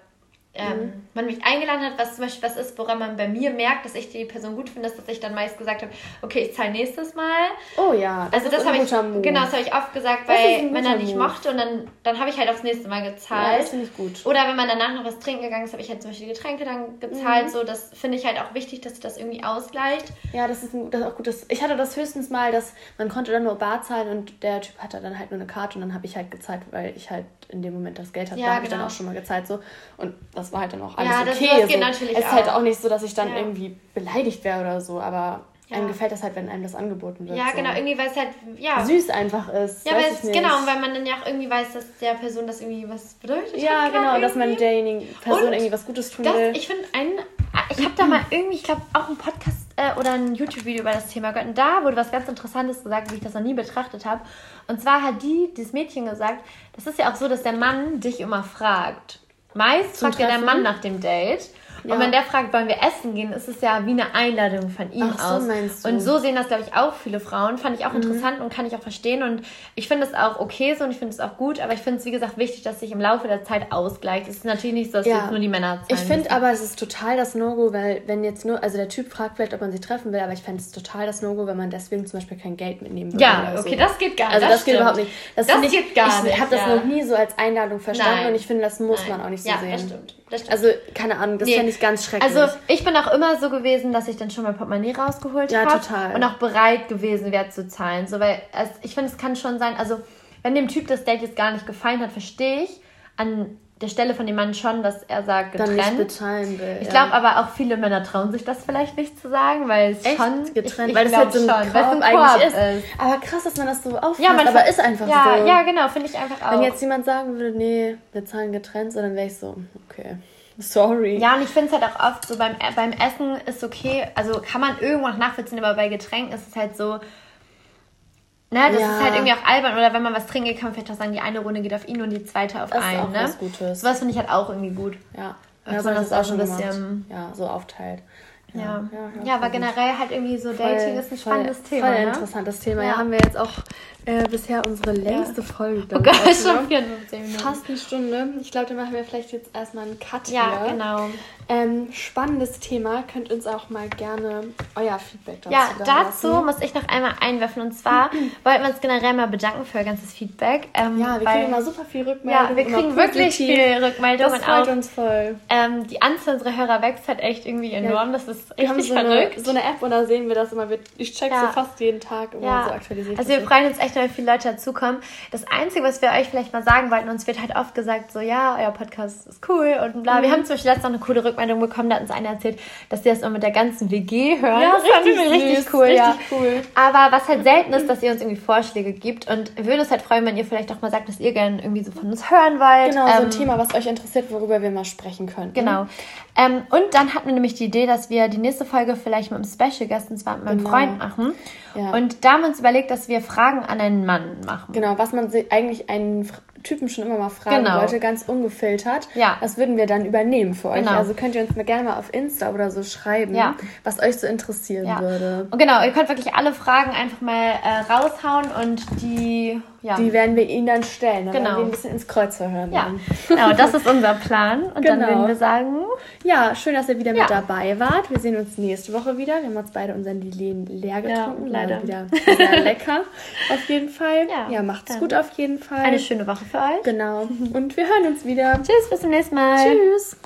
ähm, mhm. man mich eingeladen hat, was zum Beispiel was ist, woran man bei mir merkt, dass ich die Person gut finde, ist, dass ich dann meist gesagt habe, okay, ich zahle nächstes Mal. Oh ja, das also das habe ich Move. genau, das habe ich oft gesagt, weil dann nicht mochte und dann, dann habe ich halt aufs nächste Mal gezahlt. Ja, das finde ich gut. Oder wenn man danach noch was trinken gegangen ist, habe ich halt zum Beispiel die Getränke dann gezahlt. Mhm. So, das finde ich halt auch wichtig, dass das irgendwie ausgleicht. Ja, das ist, ein, das ist auch gut. Das, ich hatte das höchstens mal, dass man konnte dann nur Bar zahlen und der Typ hatte dann halt nur eine Karte und dann habe ich halt gezahlt, weil ich halt in dem Moment das Geld hatte. Ja, da habe genau. ich dann genau. auch schon mal gezahlt so und das war halt dann auch alles ja, okay. Das, das geht so. natürlich es ist halt auch nicht so, dass ich dann ja. irgendwie beleidigt wäre oder so, aber ja. einem gefällt das halt, wenn einem das angeboten wird. Ja, so. genau, irgendwie, weil es halt, ja. Süß einfach ist. Ja, weil es, genau, und weil man dann ja auch irgendwie weiß, dass der Person das irgendwie was bedeutet. Ja, genau, irgendwie. dass man derjenigen Person und irgendwie was Gutes tun das, will. Ich finde einen, ich habe da mal irgendwie, ich glaube, auch einen Podcast äh, oder ein YouTube-Video über das Thema gehört. Und da wurde was ganz Interessantes gesagt, wie ich das noch nie betrachtet habe. Und zwar hat die, dieses Mädchen gesagt, das ist ja auch so, dass der Mann dich immer fragt. Meist fragt ja der Mann nach dem Date. Ja. Und wenn der fragt, wollen wir essen gehen, ist es ja wie eine Einladung von ihm Ach, aus. So meinst du. Und so sehen das, glaube ich, auch viele Frauen. Fand ich auch mhm. interessant und kann ich auch verstehen. Und ich finde es auch okay so und ich finde es auch gut. Aber ich finde es, wie gesagt, wichtig, dass sich im Laufe der Zeit ausgleicht. Es ist natürlich nicht so, dass ja. jetzt nur die Männer zahlen Ich finde aber, es ist total das No-Go, weil wenn jetzt nur, also der Typ fragt vielleicht, ob man sich treffen will, aber ich fände es total das No-Go, wenn man deswegen zum Beispiel kein Geld mitnehmen würde. Ja, okay, so. das geht gar nicht. Also das, das geht überhaupt nicht. Das, das geht ich, gar nicht. Ich habe das noch nie so als Einladung verstanden Nein. und ich finde, das muss Nein. man auch nicht so ja, sehen. Das stimmt. Also, keine Ahnung, das nee. fände ich ganz schrecklich. Also, ich bin auch immer so gewesen, dass ich dann schon mein Portemonnaie rausgeholt ja, habe. total. Und auch bereit gewesen wäre zu zahlen. So, weil es, ich finde, es kann schon sein, also, wenn dem Typ das Date jetzt gar nicht gefallen hat, verstehe ich an der Stelle von dem Mann schon, dass er sagt, getrennt. Dann nicht bezahlen will. Ich ja. glaube aber auch viele Männer trauen sich das vielleicht nicht zu sagen, weil es Echt? schon getrennt, ich, ich weil es halt so ein schon, Korb, ein eigentlich ist. ist. Aber krass, dass man das so aufpasst, ja, man aber ist einfach ja, so. Ja, genau, finde ich einfach auch. Wenn jetzt jemand sagen würde, nee, wir zahlen getrennt, so, dann wäre ich so, okay. Sorry. Ja, und ich finde es halt auch oft so beim, beim Essen ist okay, also kann man irgendwo noch nachvollziehen, aber bei Getränken ist es halt so, ne, das Ja. ist halt irgendwie auch albern. Oder wenn man was trinkt, kann man vielleicht auch sagen, die eine Runde geht auf ihn und die zweite auf Das ist einen. auch ne? was Gutes. Sowas finde ich halt auch irgendwie gut. Ja. Dass Ja, man das hab auch ich ein schon bisschen- gemacht. Ja, so aufteilt. Ja, ja, ja, aber voll gut. generell halt irgendwie so Dating ist ein spannendes voll, Thema. Voll ne? interessantes Thema. Ja. Ja. haben wir jetzt auch äh, bisher unsere längste Folge. Oh Gott, schon aufgenommen. 54 Minuten. Fast eine Stunde. Ich glaube, dann machen wir vielleicht jetzt erstmal einen Cut Ja, hier. genau. Ähm, spannendes Thema. Könnt uns auch mal gerne euer Feedback dazu Ja, da dazu lassen. muss ich noch einmal einwerfen. Und zwar wollten wir uns generell mal bedanken für euer ganzes Feedback. Ähm, Ja, wir weil- kriegen immer super viel Rückmeldung. Ja, wir kriegen wirklich positiv. viele Rückmeldungen. Das freut auch. uns voll. Ähm, die Anzahl unserer Hörer wächst halt echt irgendwie enorm. Das ist Wir haben so eine, so eine App und da sehen wir das immer. Ich check Ja. so fast jeden Tag immer Ja, so aktualisiert. also wir freuen uns echt, wenn viele Leute dazukommen. Das Einzige, was wir euch vielleicht mal sagen wollten, uns wird halt oft gesagt, so ja, euer Podcast ist cool und bla. Mhm. Wir haben zum Beispiel letztens noch eine coole Rückmeldung bekommen, da hat uns einer erzählt, dass die das immer mit der ganzen WG hören. Ja, das fanden wir richtig süß, cool, ja. richtig cool. Aber was halt selten ist, dass ihr uns irgendwie Vorschläge gibt und wir würden es halt freuen, wenn ihr vielleicht auch mal sagt, dass ihr gerne irgendwie so von uns hören wollt. Genau, so ein Ähm, Thema, was euch interessiert, worüber wir mal sprechen können. Genau. Ähm, und dann hatten wir nämlich die Idee, dass wir die nächste Folge vielleicht mit einem Special Guest, und zwar mit meinem Genau. Freund machen. Ja. Und da haben wir uns überlegt, dass wir Fragen an einen Mann machen. Genau, was man eigentlich einen Typen schon immer mal fragen Genau. wollte, ganz ungefiltert. Ja. Das würden wir dann übernehmen für euch. Genau. Also könnt ihr uns mal gerne mal auf Insta oder so schreiben, Ja. was euch so interessieren Ja. würde. Und genau, ihr könnt wirklich alle Fragen einfach mal äh, raushauen und die, ja. Die werden wir ihnen dann stellen. Dann Genau. werden wir ein bisschen ins Kreuz hören. ja, genau, das ist unser Plan. Und dann Genau. würden wir sagen, Ja, schön, dass ihr wieder mit dabei wart. Wir sehen uns nächste Woche wieder. Wir haben uns beide unseren Lilien leer getrunken. Leider. Wieder sehr lecker. Auf jeden Fall. Ja, macht's dann gut auf jeden Fall. eine schöne Woche für euch. Genau. Und wir hören uns wieder. Tschüss, bis zum nächsten Mal. Tschüss.